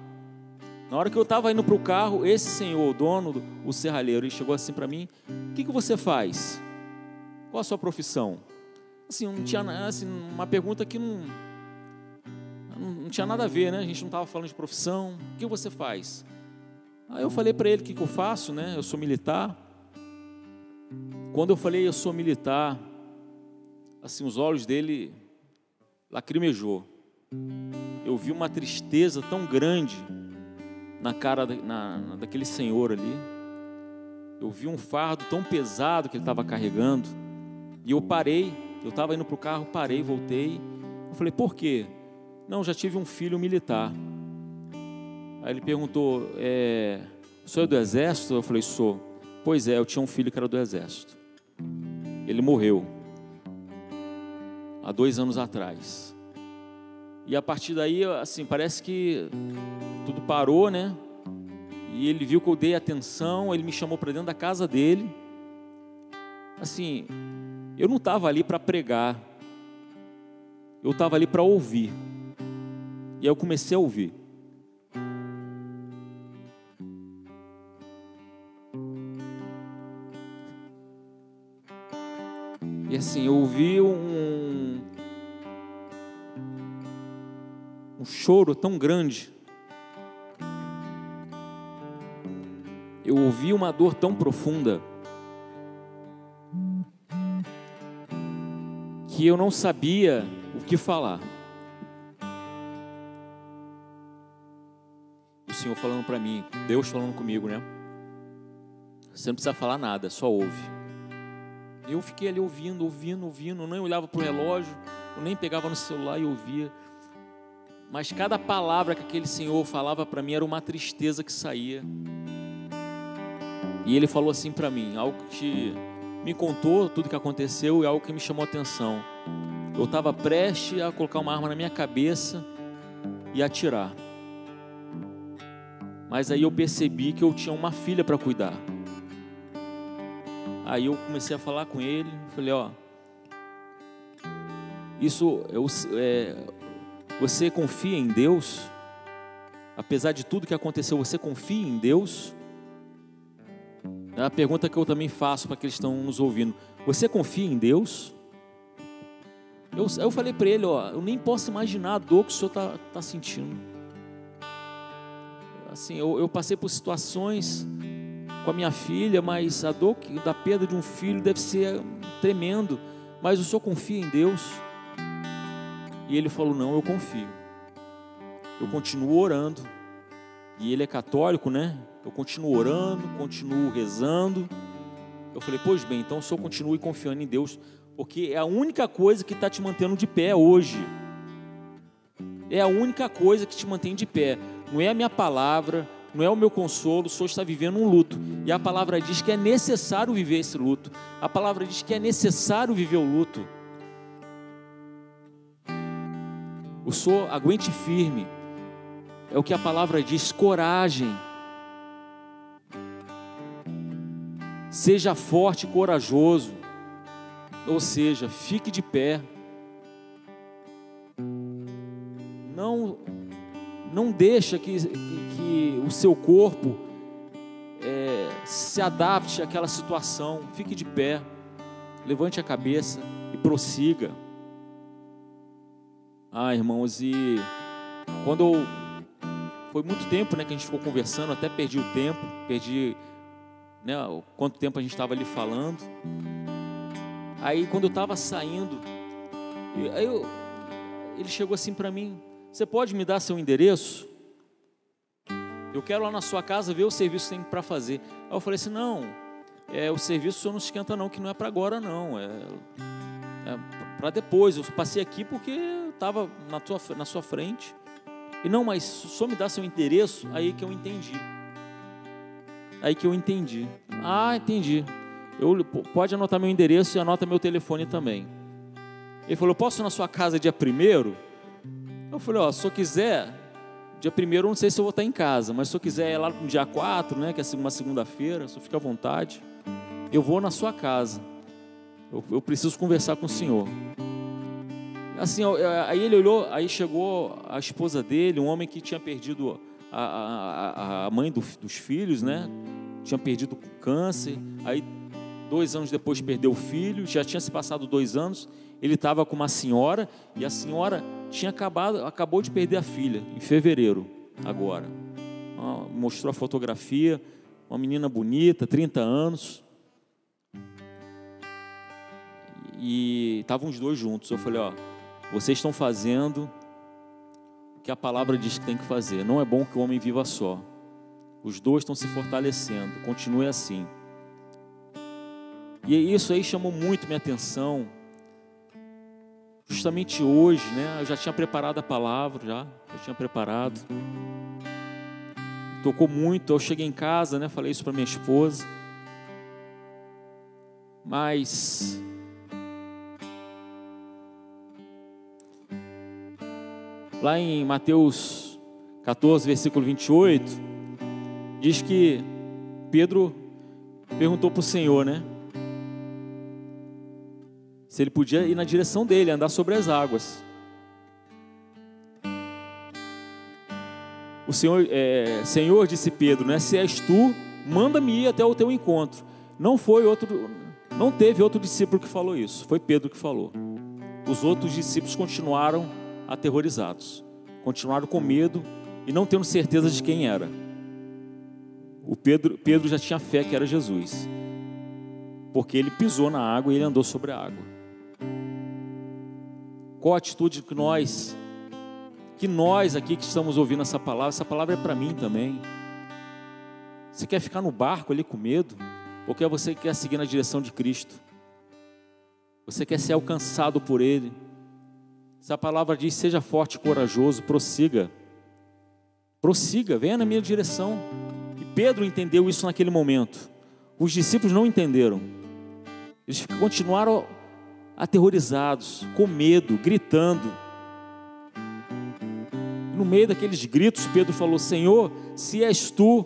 Na hora que eu estava indo para o carro, esse senhor, o dono, o serralheiro, ele chegou assim para mim: O que, que você faz? Qual a sua profissão? Assim, não tinha assim, uma pergunta que não, não tinha nada a ver, né? A gente não estava falando de profissão. O que você faz? Aí eu falei para ele o que, que eu faço, né? Eu sou militar. Quando eu falei eu sou militar, assim, os olhos dele lacrimejou. eu vi uma tristeza tão grande na cara da, na, daquele senhor ali. Eu vi um fardo tão pesado que ele estava carregando. E eu parei, eu estava indo para o carro, parei, voltei. Eu falei, por quê? Não, já tive um filho militar. Aí ele perguntou, é, o é do exército? Eu falei, sou. Pois é, eu tinha um filho que era do exército. Ele morreu há dois anos atrás. E a partir daí, assim, parece que tudo parou, né? E ele viu que eu dei atenção, ele me chamou para dentro da casa dele. Assim, eu não estava ali para pregar, eu estava ali para ouvir. E aí eu comecei a ouvir. E assim, eu ouvi um, um choro tão grande. Eu ouvi uma dor tão profunda que eu não sabia o que falar. Senhor falando para mim, Deus falando comigo, né? Você não precisa falar nada, só ouve. Eu fiquei ali ouvindo, ouvindo, ouvindo, nem olhava para o relógio, eu nem pegava no celular e ouvia. Mas cada palavra que aquele senhor falava para mim era uma tristeza que saía. E ele falou assim para mim, algo que me contou tudo que aconteceu e algo que me chamou a atenção. Eu estava prestes a colocar uma arma na minha cabeça e atirar. Mas aí eu percebi que eu tinha uma filha para cuidar. Aí eu comecei a falar com ele, falei, ó, isso é, você confia em Deus? Apesar de tudo que aconteceu, você confia em Deus? É a pergunta que eu também faço para aqueles que estão nos ouvindo. Você confia em Deus? Eu, eu falei para ele, ó, eu nem posso imaginar a dor que o senhor está tá sentindo. Assim, eu, eu passei por situações com a minha filha, mas a dor da perda de um filho deve ser tremendo. Mas o senhor confia em Deus? E ele falou: Não, eu confio. Eu continuo orando. E ele é católico, né? Eu continuo orando, continuo rezando. Eu falei: Pois bem, então o senhor continue confiando em Deus, porque é a única coisa que está te mantendo de pé hoje. É a única coisa que te mantém de pé. Não é a minha palavra, não é o meu consolo, o Senhor está vivendo um luto. E a palavra diz que é necessário viver esse luto. A palavra diz que é necessário viver o luto. O Senhor aguente firme. É o que a palavra diz, coragem. Seja forte e corajoso. Ou seja, fique de pé. Não deixa que, que, que o seu corpo é, se adapte àquela situação. Fique de pé, levante a cabeça e prossiga. Ah, irmãos, e quando eu, foi muito tempo, né, que a gente ficou conversando, até perdi o tempo, perdi, né, quanto tempo a gente estava ali falando. Aí quando eu estava saindo, eu, ele chegou assim para mim, você pode me dar seu endereço? Eu quero lá na sua casa ver o serviço que tem para fazer. Aí eu falei assim: não, é, o serviço o senhor não esquenta, não, que não é para agora, não. É, é para depois. Eu passei aqui porque estava na, na sua frente. E não, mas só me dá seu endereço, aí que eu entendi. Aí que eu entendi. Ah, entendi. Eu, pode anotar meu endereço e anota meu telefone também. Ele falou: posso ir na sua casa dia primeiro? Eu falei, ó, se eu quiser, dia primeiro eu não sei se eu vou estar em casa, mas se eu quiser ir lá no dia 4, né, que é uma segunda-feira, se fica à vontade, eu vou na sua casa. Eu, eu preciso conversar com o senhor. Assim, aí ele olhou, aí chegou a esposa dele, um homem que tinha perdido a, a, a mãe do, dos filhos, né? Tinha perdido câncer. Aí, dois anos depois, perdeu o filho. Já tinha se passado dois anos. Ele estava com uma senhora e a senhora tinha acabado, acabou de perder a filha em fevereiro, agora. Mostrou a fotografia, uma menina bonita, 30 anos. E estavam os dois juntos. Eu falei: Ó, vocês estão fazendo que a palavra diz que tem que fazer. Não é bom que o homem viva só. Os dois estão se fortalecendo. Continue assim. E isso aí chamou muito minha atenção. Justamente hoje, né? Eu já tinha preparado a palavra, já, já tinha preparado. Tocou muito. Eu cheguei em casa, né? Falei isso para minha esposa. Mas lá em Mateus 14, versículo 28, diz que Pedro perguntou para o Senhor, né? Se ele podia ir na direção dele, andar sobre as águas. O Senhor, é, Senhor disse Pedro, né? Se és tu, manda-me ir até o teu encontro. Não foi outro, não teve outro discípulo que falou isso. Foi Pedro que falou. Os outros discípulos continuaram aterrorizados, continuaram com medo e não tendo certeza de quem era. O Pedro, Pedro já tinha fé que era Jesus, porque ele pisou na água e ele andou sobre a água. Qual a atitude que nós que nós aqui que estamos ouvindo essa palavra, essa palavra é para mim também. Você quer ficar no barco ali com medo? Ou quer você quer seguir na direção de Cristo? Você quer ser alcançado por Ele? Se a palavra diz, seja forte e corajoso, prossiga. Prossiga, venha na minha direção. E Pedro entendeu isso naquele momento. Os discípulos não entenderam. Eles continuaram aterrorizados, com medo, gritando no meio daqueles gritos, Pedro falou: Senhor, se és tu,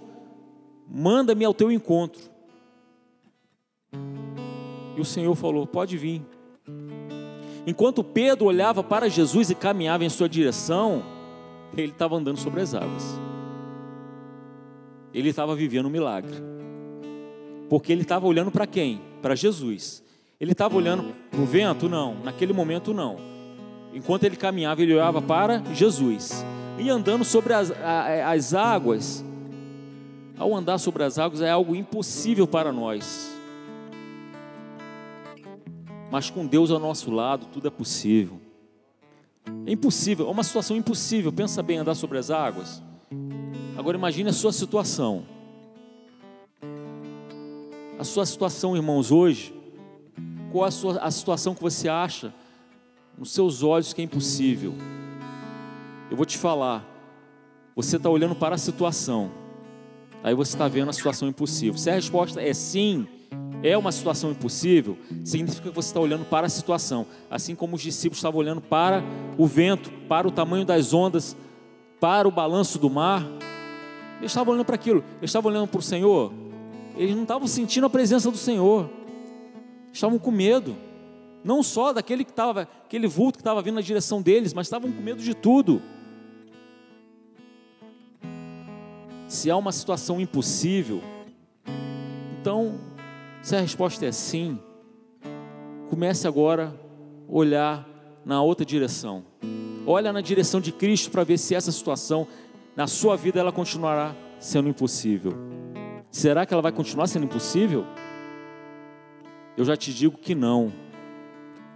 manda-me ao teu encontro. E o Senhor falou: Pode vir. Enquanto Pedro olhava para Jesus e caminhava em sua direção, ele estava andando sobre as águas. Ele estava vivendo um milagre. Porque ele estava olhando para quem? Para Jesus. Ele estava olhando para o vento? Não. Naquele momento, não. Enquanto ele caminhava, ele olhava para Jesus e andando sobre as, as águas. Ao andar sobre as águas é algo impossível para nós. Mas com Deus ao nosso lado, tudo é possível. É impossível, é uma situação impossível. Pensa bem, andar sobre as águas. Agora imagine a sua situação. A sua situação, irmãos, hoje. Qual a, sua, a situação que você acha nos seus olhos que é impossível? Eu vou te falar. Você está olhando para a situação. Aí você está vendo a situação impossível. Se a resposta é sim, é uma situação impossível, significa que você está olhando para a situação. Assim como os discípulos estavam olhando para o vento, para o tamanho das ondas, para o balanço do mar. Eles estavam olhando para aquilo. Eles estavam olhando para o Senhor. Eles não estavam sentindo a presença do Senhor. Estavam com medo. Não só daquele que estava, aquele vulto que estava vindo na direção deles, mas estavam com medo de tudo. Se há uma situação impossível, então, se a resposta é sim, comece agora a olhar na outra direção. Olha na direção de Cristo para ver se essa situação na sua vida ela continuará sendo impossível. Será que ela vai continuar sendo impossível? Eu já te digo que não.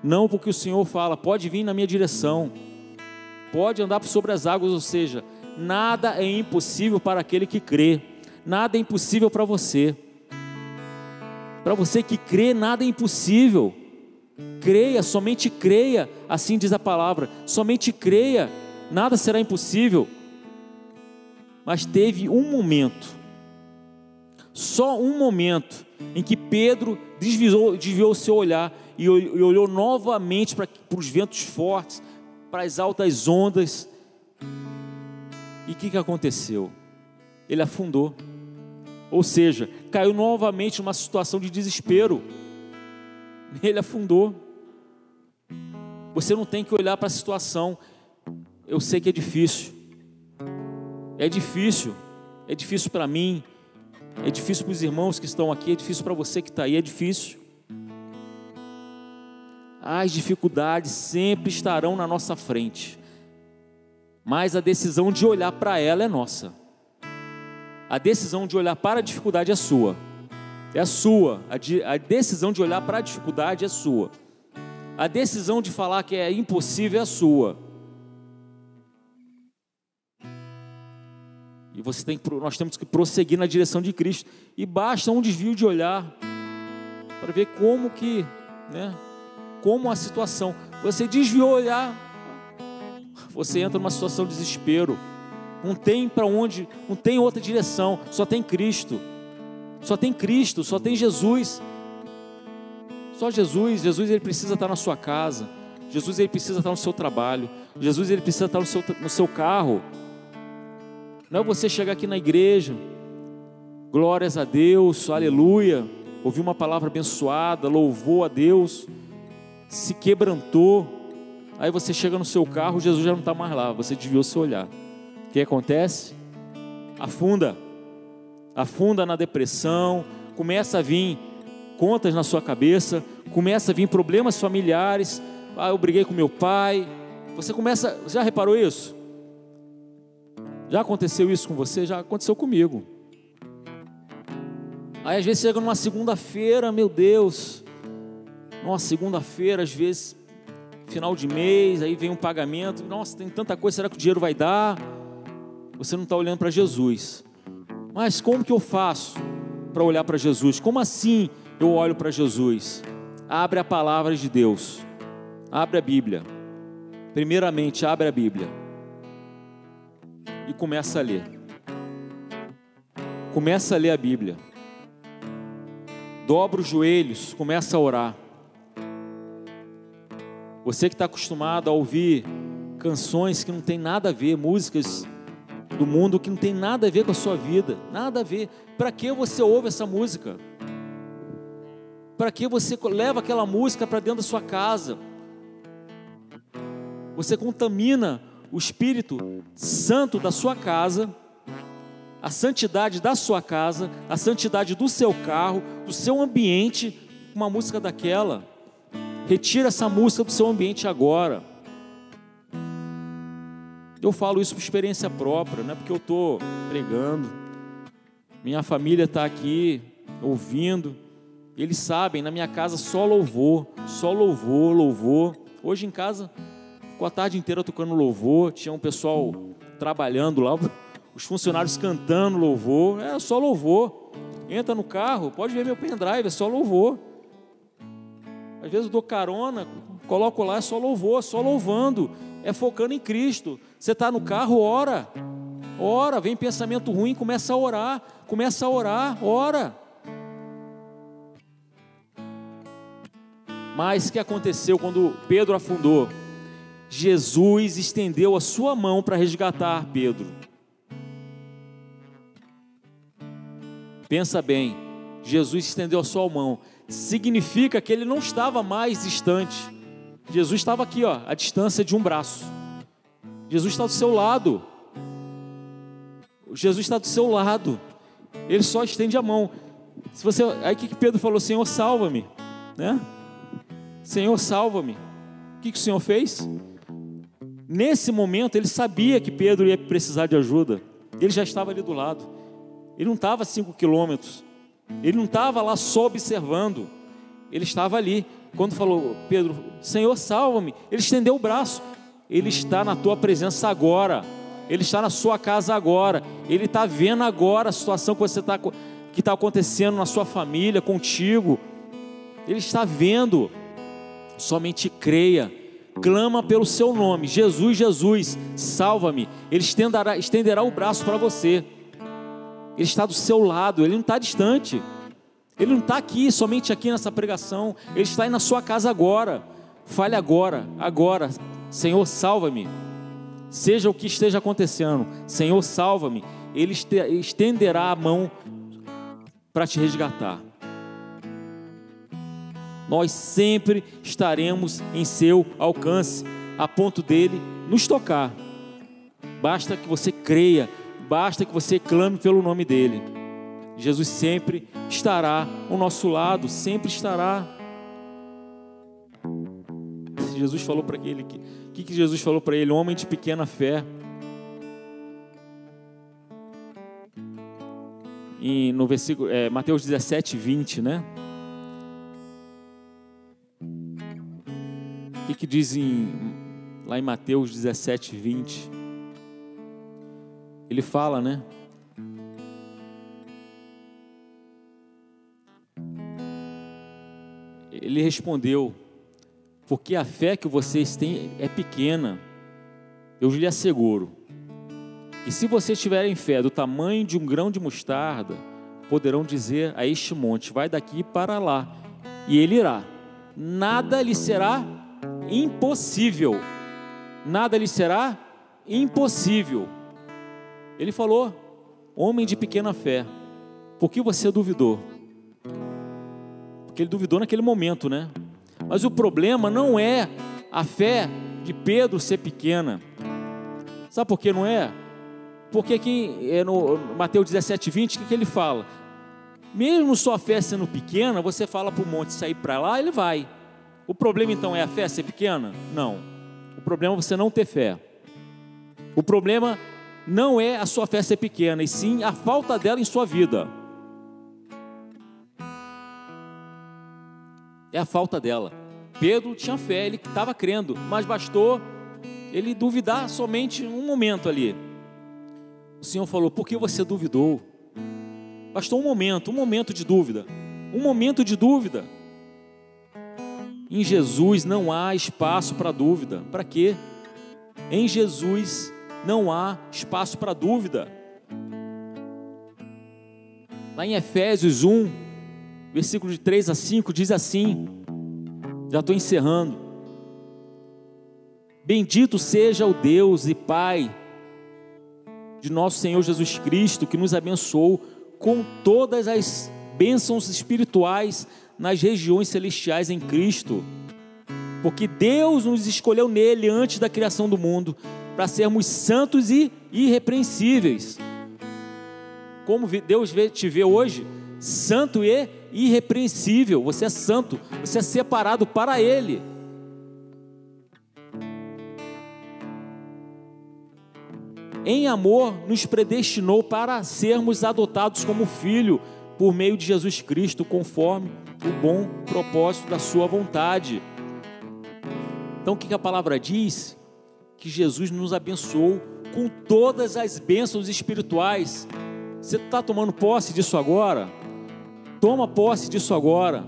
Não porque o Senhor fala, pode vir na minha direção, pode andar sobre as águas, ou seja, nada é impossível para aquele que crê, nada é impossível para você. Para você que crê, nada é impossível. Creia, somente creia, assim diz a palavra. Somente creia, nada será impossível. Mas teve um momento, só um momento, em que Pedro desviou, desviou seu olhar e olhou novamente para, para os ventos fortes, para as altas ondas, e o que, que aconteceu? Ele afundou. Ou seja, caiu novamente numa situação de desespero. Ele afundou. Você não tem que olhar para a situação. Eu sei que é difícil. É difícil. É difícil para mim. É difícil para os irmãos que estão aqui. É difícil para você que está aí. É difícil. As dificuldades sempre estarão na nossa frente mas a decisão de olhar para ela é nossa. A decisão de olhar para a dificuldade é sua. É sua. A, de, a decisão de olhar para a dificuldade é sua. A decisão de falar que é impossível é sua. E você tem, nós temos que prosseguir na direção de Cristo. E basta um desvio de olhar para ver como que, né, como a situação. Você desviou olhar, você entra numa situação de desespero. Não tem para onde, não tem outra direção, só tem Cristo. Só tem Cristo, só tem Jesus. Só Jesus, Jesus ele precisa estar na sua casa. Jesus ele precisa estar no seu trabalho. Jesus ele precisa estar no seu, no seu carro. Não é você chegar aqui na igreja, glórias a Deus, aleluia, ouvir uma palavra abençoada, louvou a Deus, se quebrantou. Aí você chega no seu carro, Jesus já não está mais lá, você desviou seu olhar. O que acontece? Afunda, afunda na depressão, começa a vir contas na sua cabeça, começa a vir problemas familiares. Ah, eu briguei com meu pai. Você começa, já reparou isso? Já aconteceu isso com você? Já aconteceu comigo. Aí às vezes chega numa segunda-feira, meu Deus, numa segunda-feira, às vezes, final de mês, aí vem um pagamento, nossa, tem tanta coisa, será que o dinheiro vai dar? Você não está olhando para Jesus. Mas como que eu faço para olhar para Jesus? Como assim eu olho para Jesus? Abre a palavra de Deus, abre a Bíblia. Primeiramente, abre a Bíblia e começa a ler. Começa a ler a Bíblia. Dobra os joelhos, começa a orar. Você que está acostumado a ouvir canções que não tem nada a ver, músicas do mundo que não tem nada a ver com a sua vida, nada a ver. Para que você ouve essa música? Para que você leva aquela música para dentro da sua casa? Você contamina o Espírito Santo da sua casa, a santidade da sua casa, a santidade do seu carro, do seu ambiente, uma música daquela. Retira essa música do seu ambiente agora. Eu falo isso por experiência própria, não é porque eu estou pregando. Minha família está aqui ouvindo. Eles sabem, na minha casa só louvor, só louvor, louvor. Hoje em casa Ficou a tarde inteira tocando louvor, tinha um pessoal trabalhando lá, os funcionários cantando louvor, é só louvor. Entra no carro, pode ver meu pendrive, é só louvor. Às vezes eu dou carona, coloco lá, é só louvor, é só louvando, é focando em Cristo. Você está no carro, ora, ora, vem pensamento ruim, começa a orar, começa a orar, ora. Mas o que aconteceu quando Pedro afundou? Jesus estendeu a sua mão para resgatar Pedro. Pensa bem, Jesus estendeu a sua mão, significa que ele não estava mais distante. Jesus estava aqui, ó, a distância de um braço. Jesus está do seu lado. Jesus está do seu lado. Ele só estende a mão. Se você, aí que Pedro falou, Senhor, salva-me, né? Senhor, salva-me. O que, que o Senhor fez? Nesse momento, ele sabia que Pedro ia precisar de ajuda. Ele já estava ali do lado. Ele não estava a cinco quilômetros. Ele não estava lá só observando. Ele estava ali. Quando falou, Pedro, Senhor, salva-me. Ele estendeu o braço. Ele está na tua presença agora. Ele está na sua casa agora. Ele está vendo agora a situação que está que está acontecendo na sua família, contigo. Ele está vendo. Somente creia clama pelo seu nome, Jesus, Jesus, salva-me. Ele estenderá, estenderá o braço para você. Ele está do seu lado, ele não está distante. Ele não está aqui, somente aqui nessa pregação. Ele está aí na sua casa agora. Fale agora, agora. Senhor, salva-me. Seja o que esteja acontecendo, Senhor, salva-me. Ele estenderá a mão para te resgatar nós sempre estaremos em seu alcance, a ponto dele nos tocar. Basta que você creia, basta que você clame pelo nome dele. Jesus sempre estará ao nosso lado, sempre estará. Jesus falou para ele que, que, que Jesus falou para ele, homem de pequena fé. E no versículo é, Mateus 17, 20, né? que, que diz lá em Mateus 17, 20? Ele fala, né? Ele respondeu: Porque a fé que vocês têm é pequena. Eu lhe asseguro que, se vocês tiverem fé do tamanho de um grão de mostarda, poderão dizer a este monte: Vai daqui para lá, e ele irá. Nada lhe será impossível. Nada lhe será impossível. Ele falou: Homem de pequena fé, por que você duvidou? Porque ele duvidou naquele momento, né? Mas o problema não é a fé de Pedro ser pequena. Sabe por que não é? Porque aqui é no Mateus 17, 20, o que, que ele fala? Mesmo sua fé sendo pequena, você fala para o monte sair para lá, ele vai. O problema então é a fé ser pequena? Não. O problema é você não ter fé. O problema não é a sua fé ser pequena, e sim a falta dela em sua vida. É a falta dela. Pedro tinha fé, ele estava crendo, mas bastou ele duvidar somente um momento ali. O Senhor falou: Por que você duvidou? Bastou um momento, um momento de dúvida. Um momento de dúvida. Em Jesus não há espaço para dúvida. Para quê? Em Jesus não há espaço para dúvida. Lá em Efésios 1, versículo de 3 a 5, diz assim: já estou encerrando. Bendito seja o Deus e Pai de nosso Senhor Jesus Cristo, que nos abençoou com todas as bênçãos espirituais nas regiões celestiais em Cristo. Porque Deus nos escolheu nele antes da criação do mundo para sermos santos e irrepreensíveis. Como Deus te vê hoje, santo e irrepreensível. Você é santo, você é separado para Ele. Em amor, nos predestinou para sermos adotados como filho por meio de Jesus Cristo, conforme o bom propósito da Sua vontade. Então, o que a palavra diz? que Jesus nos abençoou com todas as bênçãos espirituais. Você está tomando posse disso agora? Toma posse disso agora.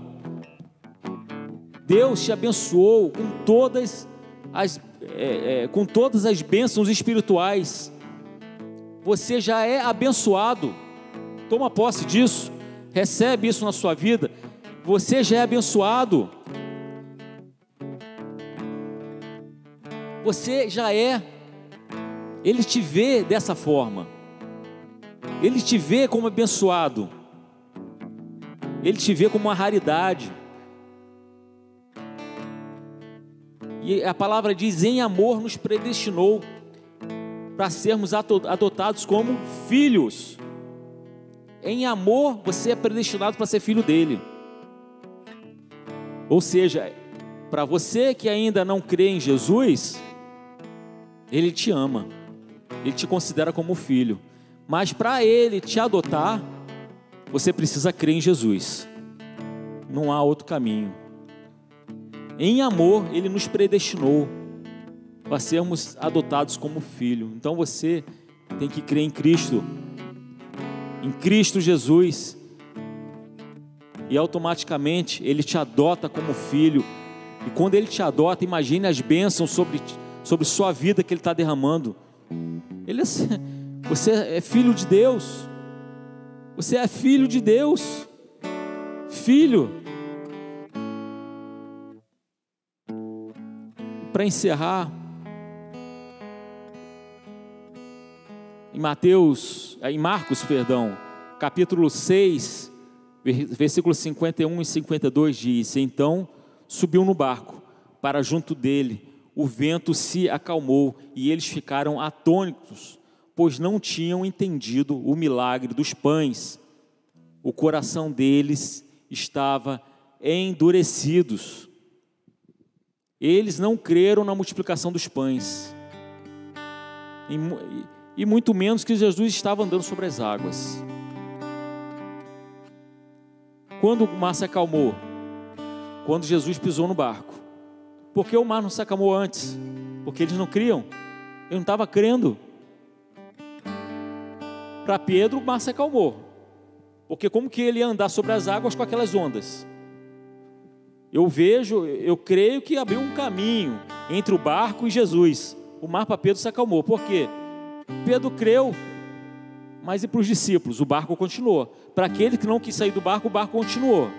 Deus te abençoou com todas as, é, é, com todas as bênçãos espirituais. Você já é abençoado. Toma posse disso. Recebe isso na sua vida. Você já é abençoado. Você já é. Ele te vê dessa forma. Ele te vê como abençoado. Ele te vê como uma raridade. E a palavra diz: em amor nos predestinou para sermos adotados como filhos. Em amor você é predestinado para ser filho dele. Ou seja, para você que ainda não crê em Jesus, ele te ama, ele te considera como filho, mas para ele te adotar, você precisa crer em Jesus, não há outro caminho. Em amor, ele nos predestinou para sermos adotados como filho, então você tem que crer em Cristo, em Cristo Jesus, e automaticamente ele te adota como filho. E quando ele te adota, imagine as bênçãos sobre sobre sua vida que Ele está derramando. Ele é, você é filho de Deus. Você é filho de Deus. Filho. Para encerrar, em Mateus, em Marcos, perdão, capítulo 6, versículos 51 e 52 diz: Então subiu no barco para junto dele o vento se acalmou e eles ficaram atônitos, pois não tinham entendido o milagre dos pães. O coração deles estava endurecidos. Eles não creram na multiplicação dos pães, e, e muito menos que Jesus estava andando sobre as águas. Quando o mar se acalmou, quando Jesus pisou no barco, por que o mar não se acalmou antes? Porque eles não criam. Eu não estava crendo. Para Pedro, o mar se acalmou. Porque como que ele ia andar sobre as águas com aquelas ondas? eu vejo, eu creio que abriu um caminho entre o barco e Jesus. O mar para Pedro se acalmou. Por quê? Pedro creu, mas e para os discípulos? O barco continuou. Para aquele que não quis sair do barco, o barco continuou.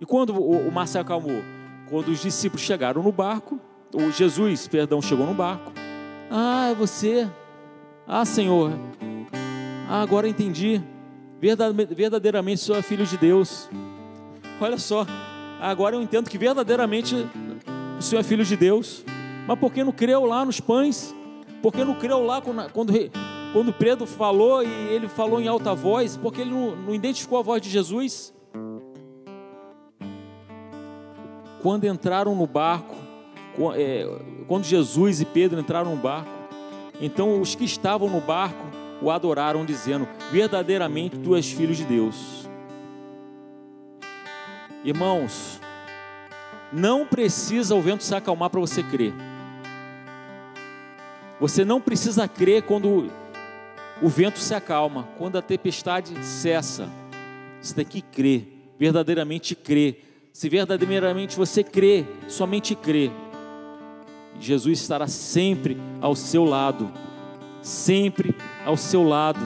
E quando o, o mar se acalmou? Quando os discípulos chegaram no barco, o Jesus, perdão, chegou no barco. Ah, é você. Ah, Senhor. Ah, agora entendi. Verdadeiramente sou filho de Deus. Olha só. Agora eu entendo que verdadeiramente o Senhor é filho de Deus. Mas por que não creu lá nos pães? Por que não creu lá quando, quando, Pedro falou e ele falou em alta voz? Porque ele não, não identificou a voz de Jesus? Quando entraram no barco, é, quando Jesus e Pedro entraram no barco, então os que estavam no barco o adoraram, dizendo: Verdadeiramente tu és filho de Deus. Irmãos, não precisa o vento se acalmar para você crer. Você não precisa crer quando o vento se acalma, quando a tempestade cessa. Você tem que crer, verdadeiramente crer. Se verdadeiramente você crê, somente crê, Jesus estará sempre ao seu lado, sempre ao seu lado.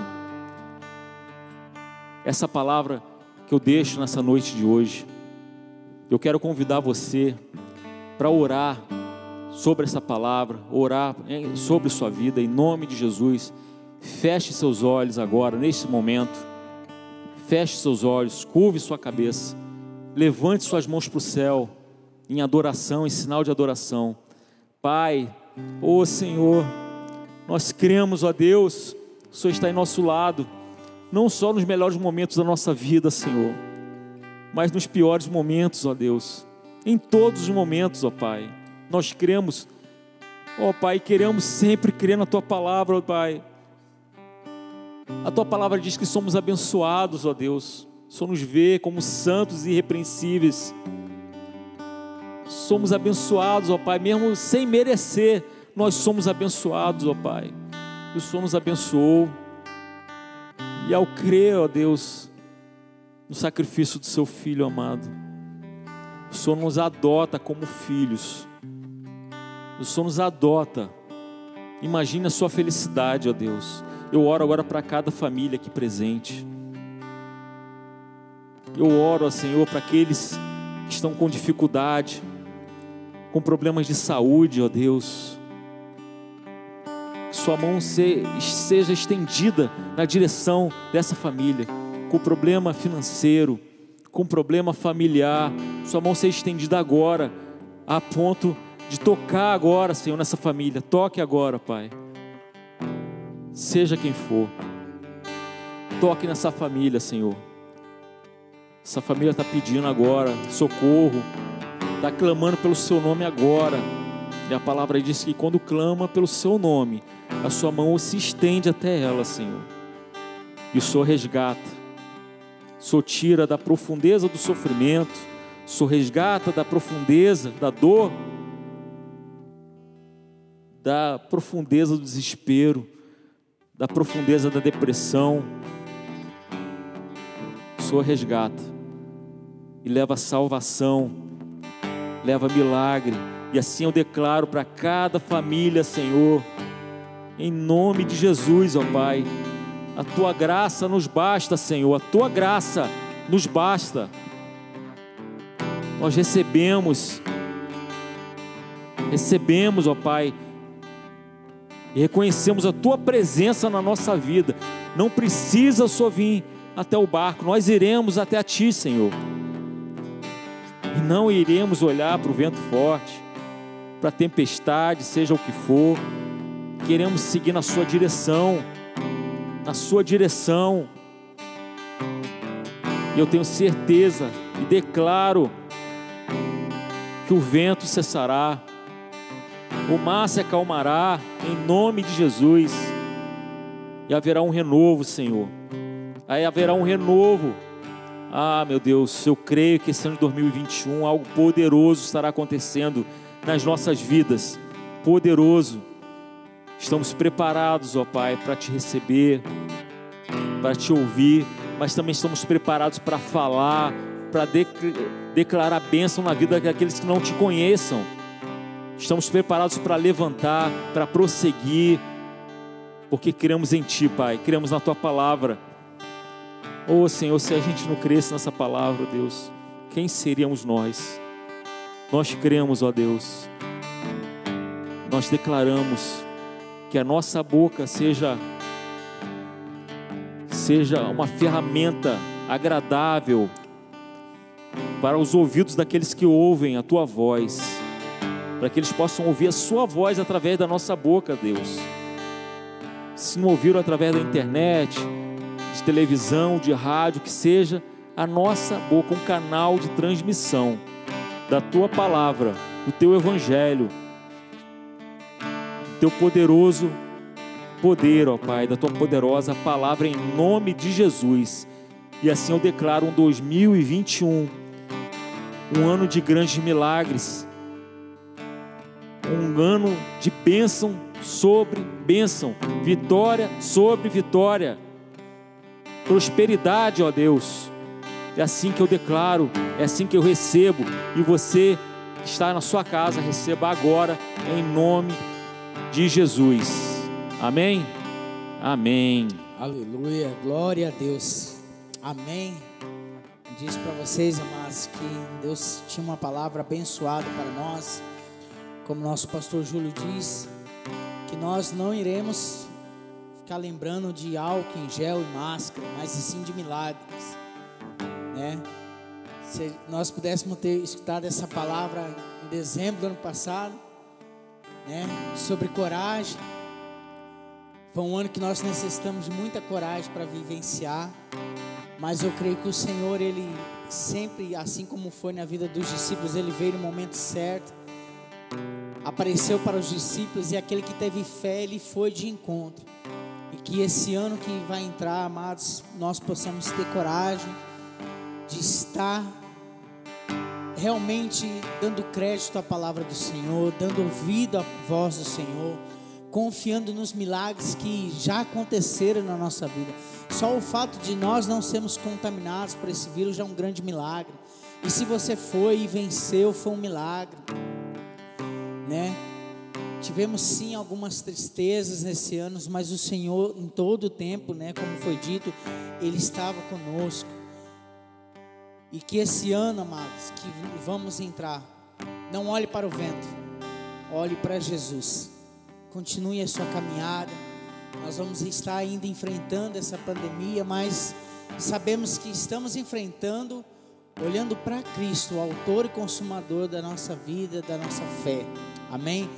Essa palavra que eu deixo nessa noite de hoje, eu quero convidar você para orar sobre essa palavra, orar sobre sua vida, em nome de Jesus. Feche seus olhos agora, neste momento. Feche seus olhos, curve sua cabeça, levante suas mãos para o céu, em adoração, em sinal de adoração. Pai, ô oh Senhor, nós cremos, ó Deus, o Senhor está em nosso lado, não só nos melhores momentos da nossa vida, Senhor, mas nos piores momentos, ó Deus, em todos os momentos, ó Pai. Nós cremos, ó Pai, queremos sempre crer na Tua palavra, ó Pai. A Tua palavra diz que somos abençoados, ó Deus. Só nos vê como santos e irrepreensíveis. Somos abençoados, ó Pai, mesmo sem merecer, nós somos abençoados, ó Pai. O Senhor nos abençoou. E ao crer, ó Deus, no sacrifício do Seu Filho amado, o Senhor nos adota como filhos. O Senhor nos adota. Imagine a sua felicidade, ó Deus. Eu oro agora para cada família aqui presente. Eu oro, ó Senhor, para aqueles que estão com dificuldade, com problemas de saúde, ó Deus. Que Sua mão seja estendida na direção dessa família, com problema financeiro, com problema familiar. Sua mão seja estendida agora, a ponto de tocar agora, Senhor, nessa família. Toque agora, Pai. Seja quem for. Toque nessa família, Senhor. Essa família está pedindo agora socorro, está clamando pelo seu nome agora. E a palavra diz que quando clama pelo seu nome, a sua mão se estende até ela, Senhor. E o Senhor resgata, o Senhor tira da profundeza do sofrimento, o Senhor resgata da profundeza da dor da profundeza do desespero, da profundeza da depressão. O Senhor resgata e leva salvação, leva milagre. E assim eu declaro para cada família, Senhor, em nome de Jesus, ó Pai, a tua graça nos basta, Senhor, a tua graça nos basta. Nós recebemos, recebemos, ó Pai, e reconhecemos a tua presença na nossa vida. Não precisa só vir até o barco, nós iremos até a ti, Senhor. E não iremos olhar para o vento forte, para a tempestade, seja o que for. Queremos seguir na sua direção, na sua direção. E eu tenho certeza e declaro que o vento cessará, o mar se acalmará em nome de Jesus. E haverá um renovo, Senhor. Aí haverá um renovo. Ah, meu Deus, eu creio que esse ano de 2021 algo poderoso estará acontecendo nas nossas vidas. Poderoso. Estamos preparados, ó Pai, para te receber, para te ouvir, mas também estamos preparados para falar para de, declarar bênção na vida daqueles que não te conheçam. Estamos preparados para levantar, para prosseguir, porque cremos em Ti, Pai, cremos na Tua palavra. Oh Senhor, se a gente não cresce nessa palavra, Deus, quem seríamos nós? Nós cremos, ó Deus, nós declaramos que a nossa boca seja seja uma ferramenta agradável para os ouvidos daqueles que ouvem a tua voz, para que eles possam ouvir a sua voz através da nossa boca, Deus. Se não ouviram através da internet, de televisão, de rádio, que seja a nossa boca um canal de transmissão da tua palavra, do teu evangelho, do teu poderoso poder, ó Pai, da tua poderosa palavra em nome de Jesus. E assim eu declaro um 2021, um ano de grandes milagres, um ano de bênção sobre bênção, vitória sobre vitória, prosperidade, ó Deus. É assim que eu declaro, é assim que eu recebo, e você que está na sua casa, receba agora, em nome de Jesus. Amém? Amém. Aleluia, glória a Deus. Amém. Diz para vocês, amados, que Deus tinha uma palavra abençoada para nós. Como nosso pastor Júlio diz, que nós não iremos ficar lembrando de álcool em gel e máscara, mas sim de milagres, né? Se nós pudéssemos ter escutado essa palavra em dezembro do ano passado, né, sobre coragem, foi um ano que nós necessitamos de muita coragem para vivenciar, mas eu creio que o Senhor, Ele sempre, assim como foi na vida dos discípulos, Ele veio no momento certo, apareceu para os discípulos e aquele que teve fé, Ele foi de encontro. E que esse ano que vai entrar, amados, nós possamos ter coragem de estar realmente dando crédito à palavra do Senhor, dando ouvido à voz do Senhor confiando nos milagres que já aconteceram na nossa vida. Só o fato de nós não sermos contaminados por esse vírus já é um grande milagre. E se você foi e venceu, foi um milagre, né? Tivemos sim algumas tristezas nesse ano, mas o Senhor em todo o tempo, né, como foi dito, ele estava conosco. E que esse ano, amados, que vamos entrar, não olhe para o vento, olhe para Jesus continue a sua caminhada. Nós vamos estar ainda enfrentando essa pandemia, mas sabemos que estamos enfrentando olhando para Cristo, o autor e consumador da nossa vida, da nossa fé. Amém?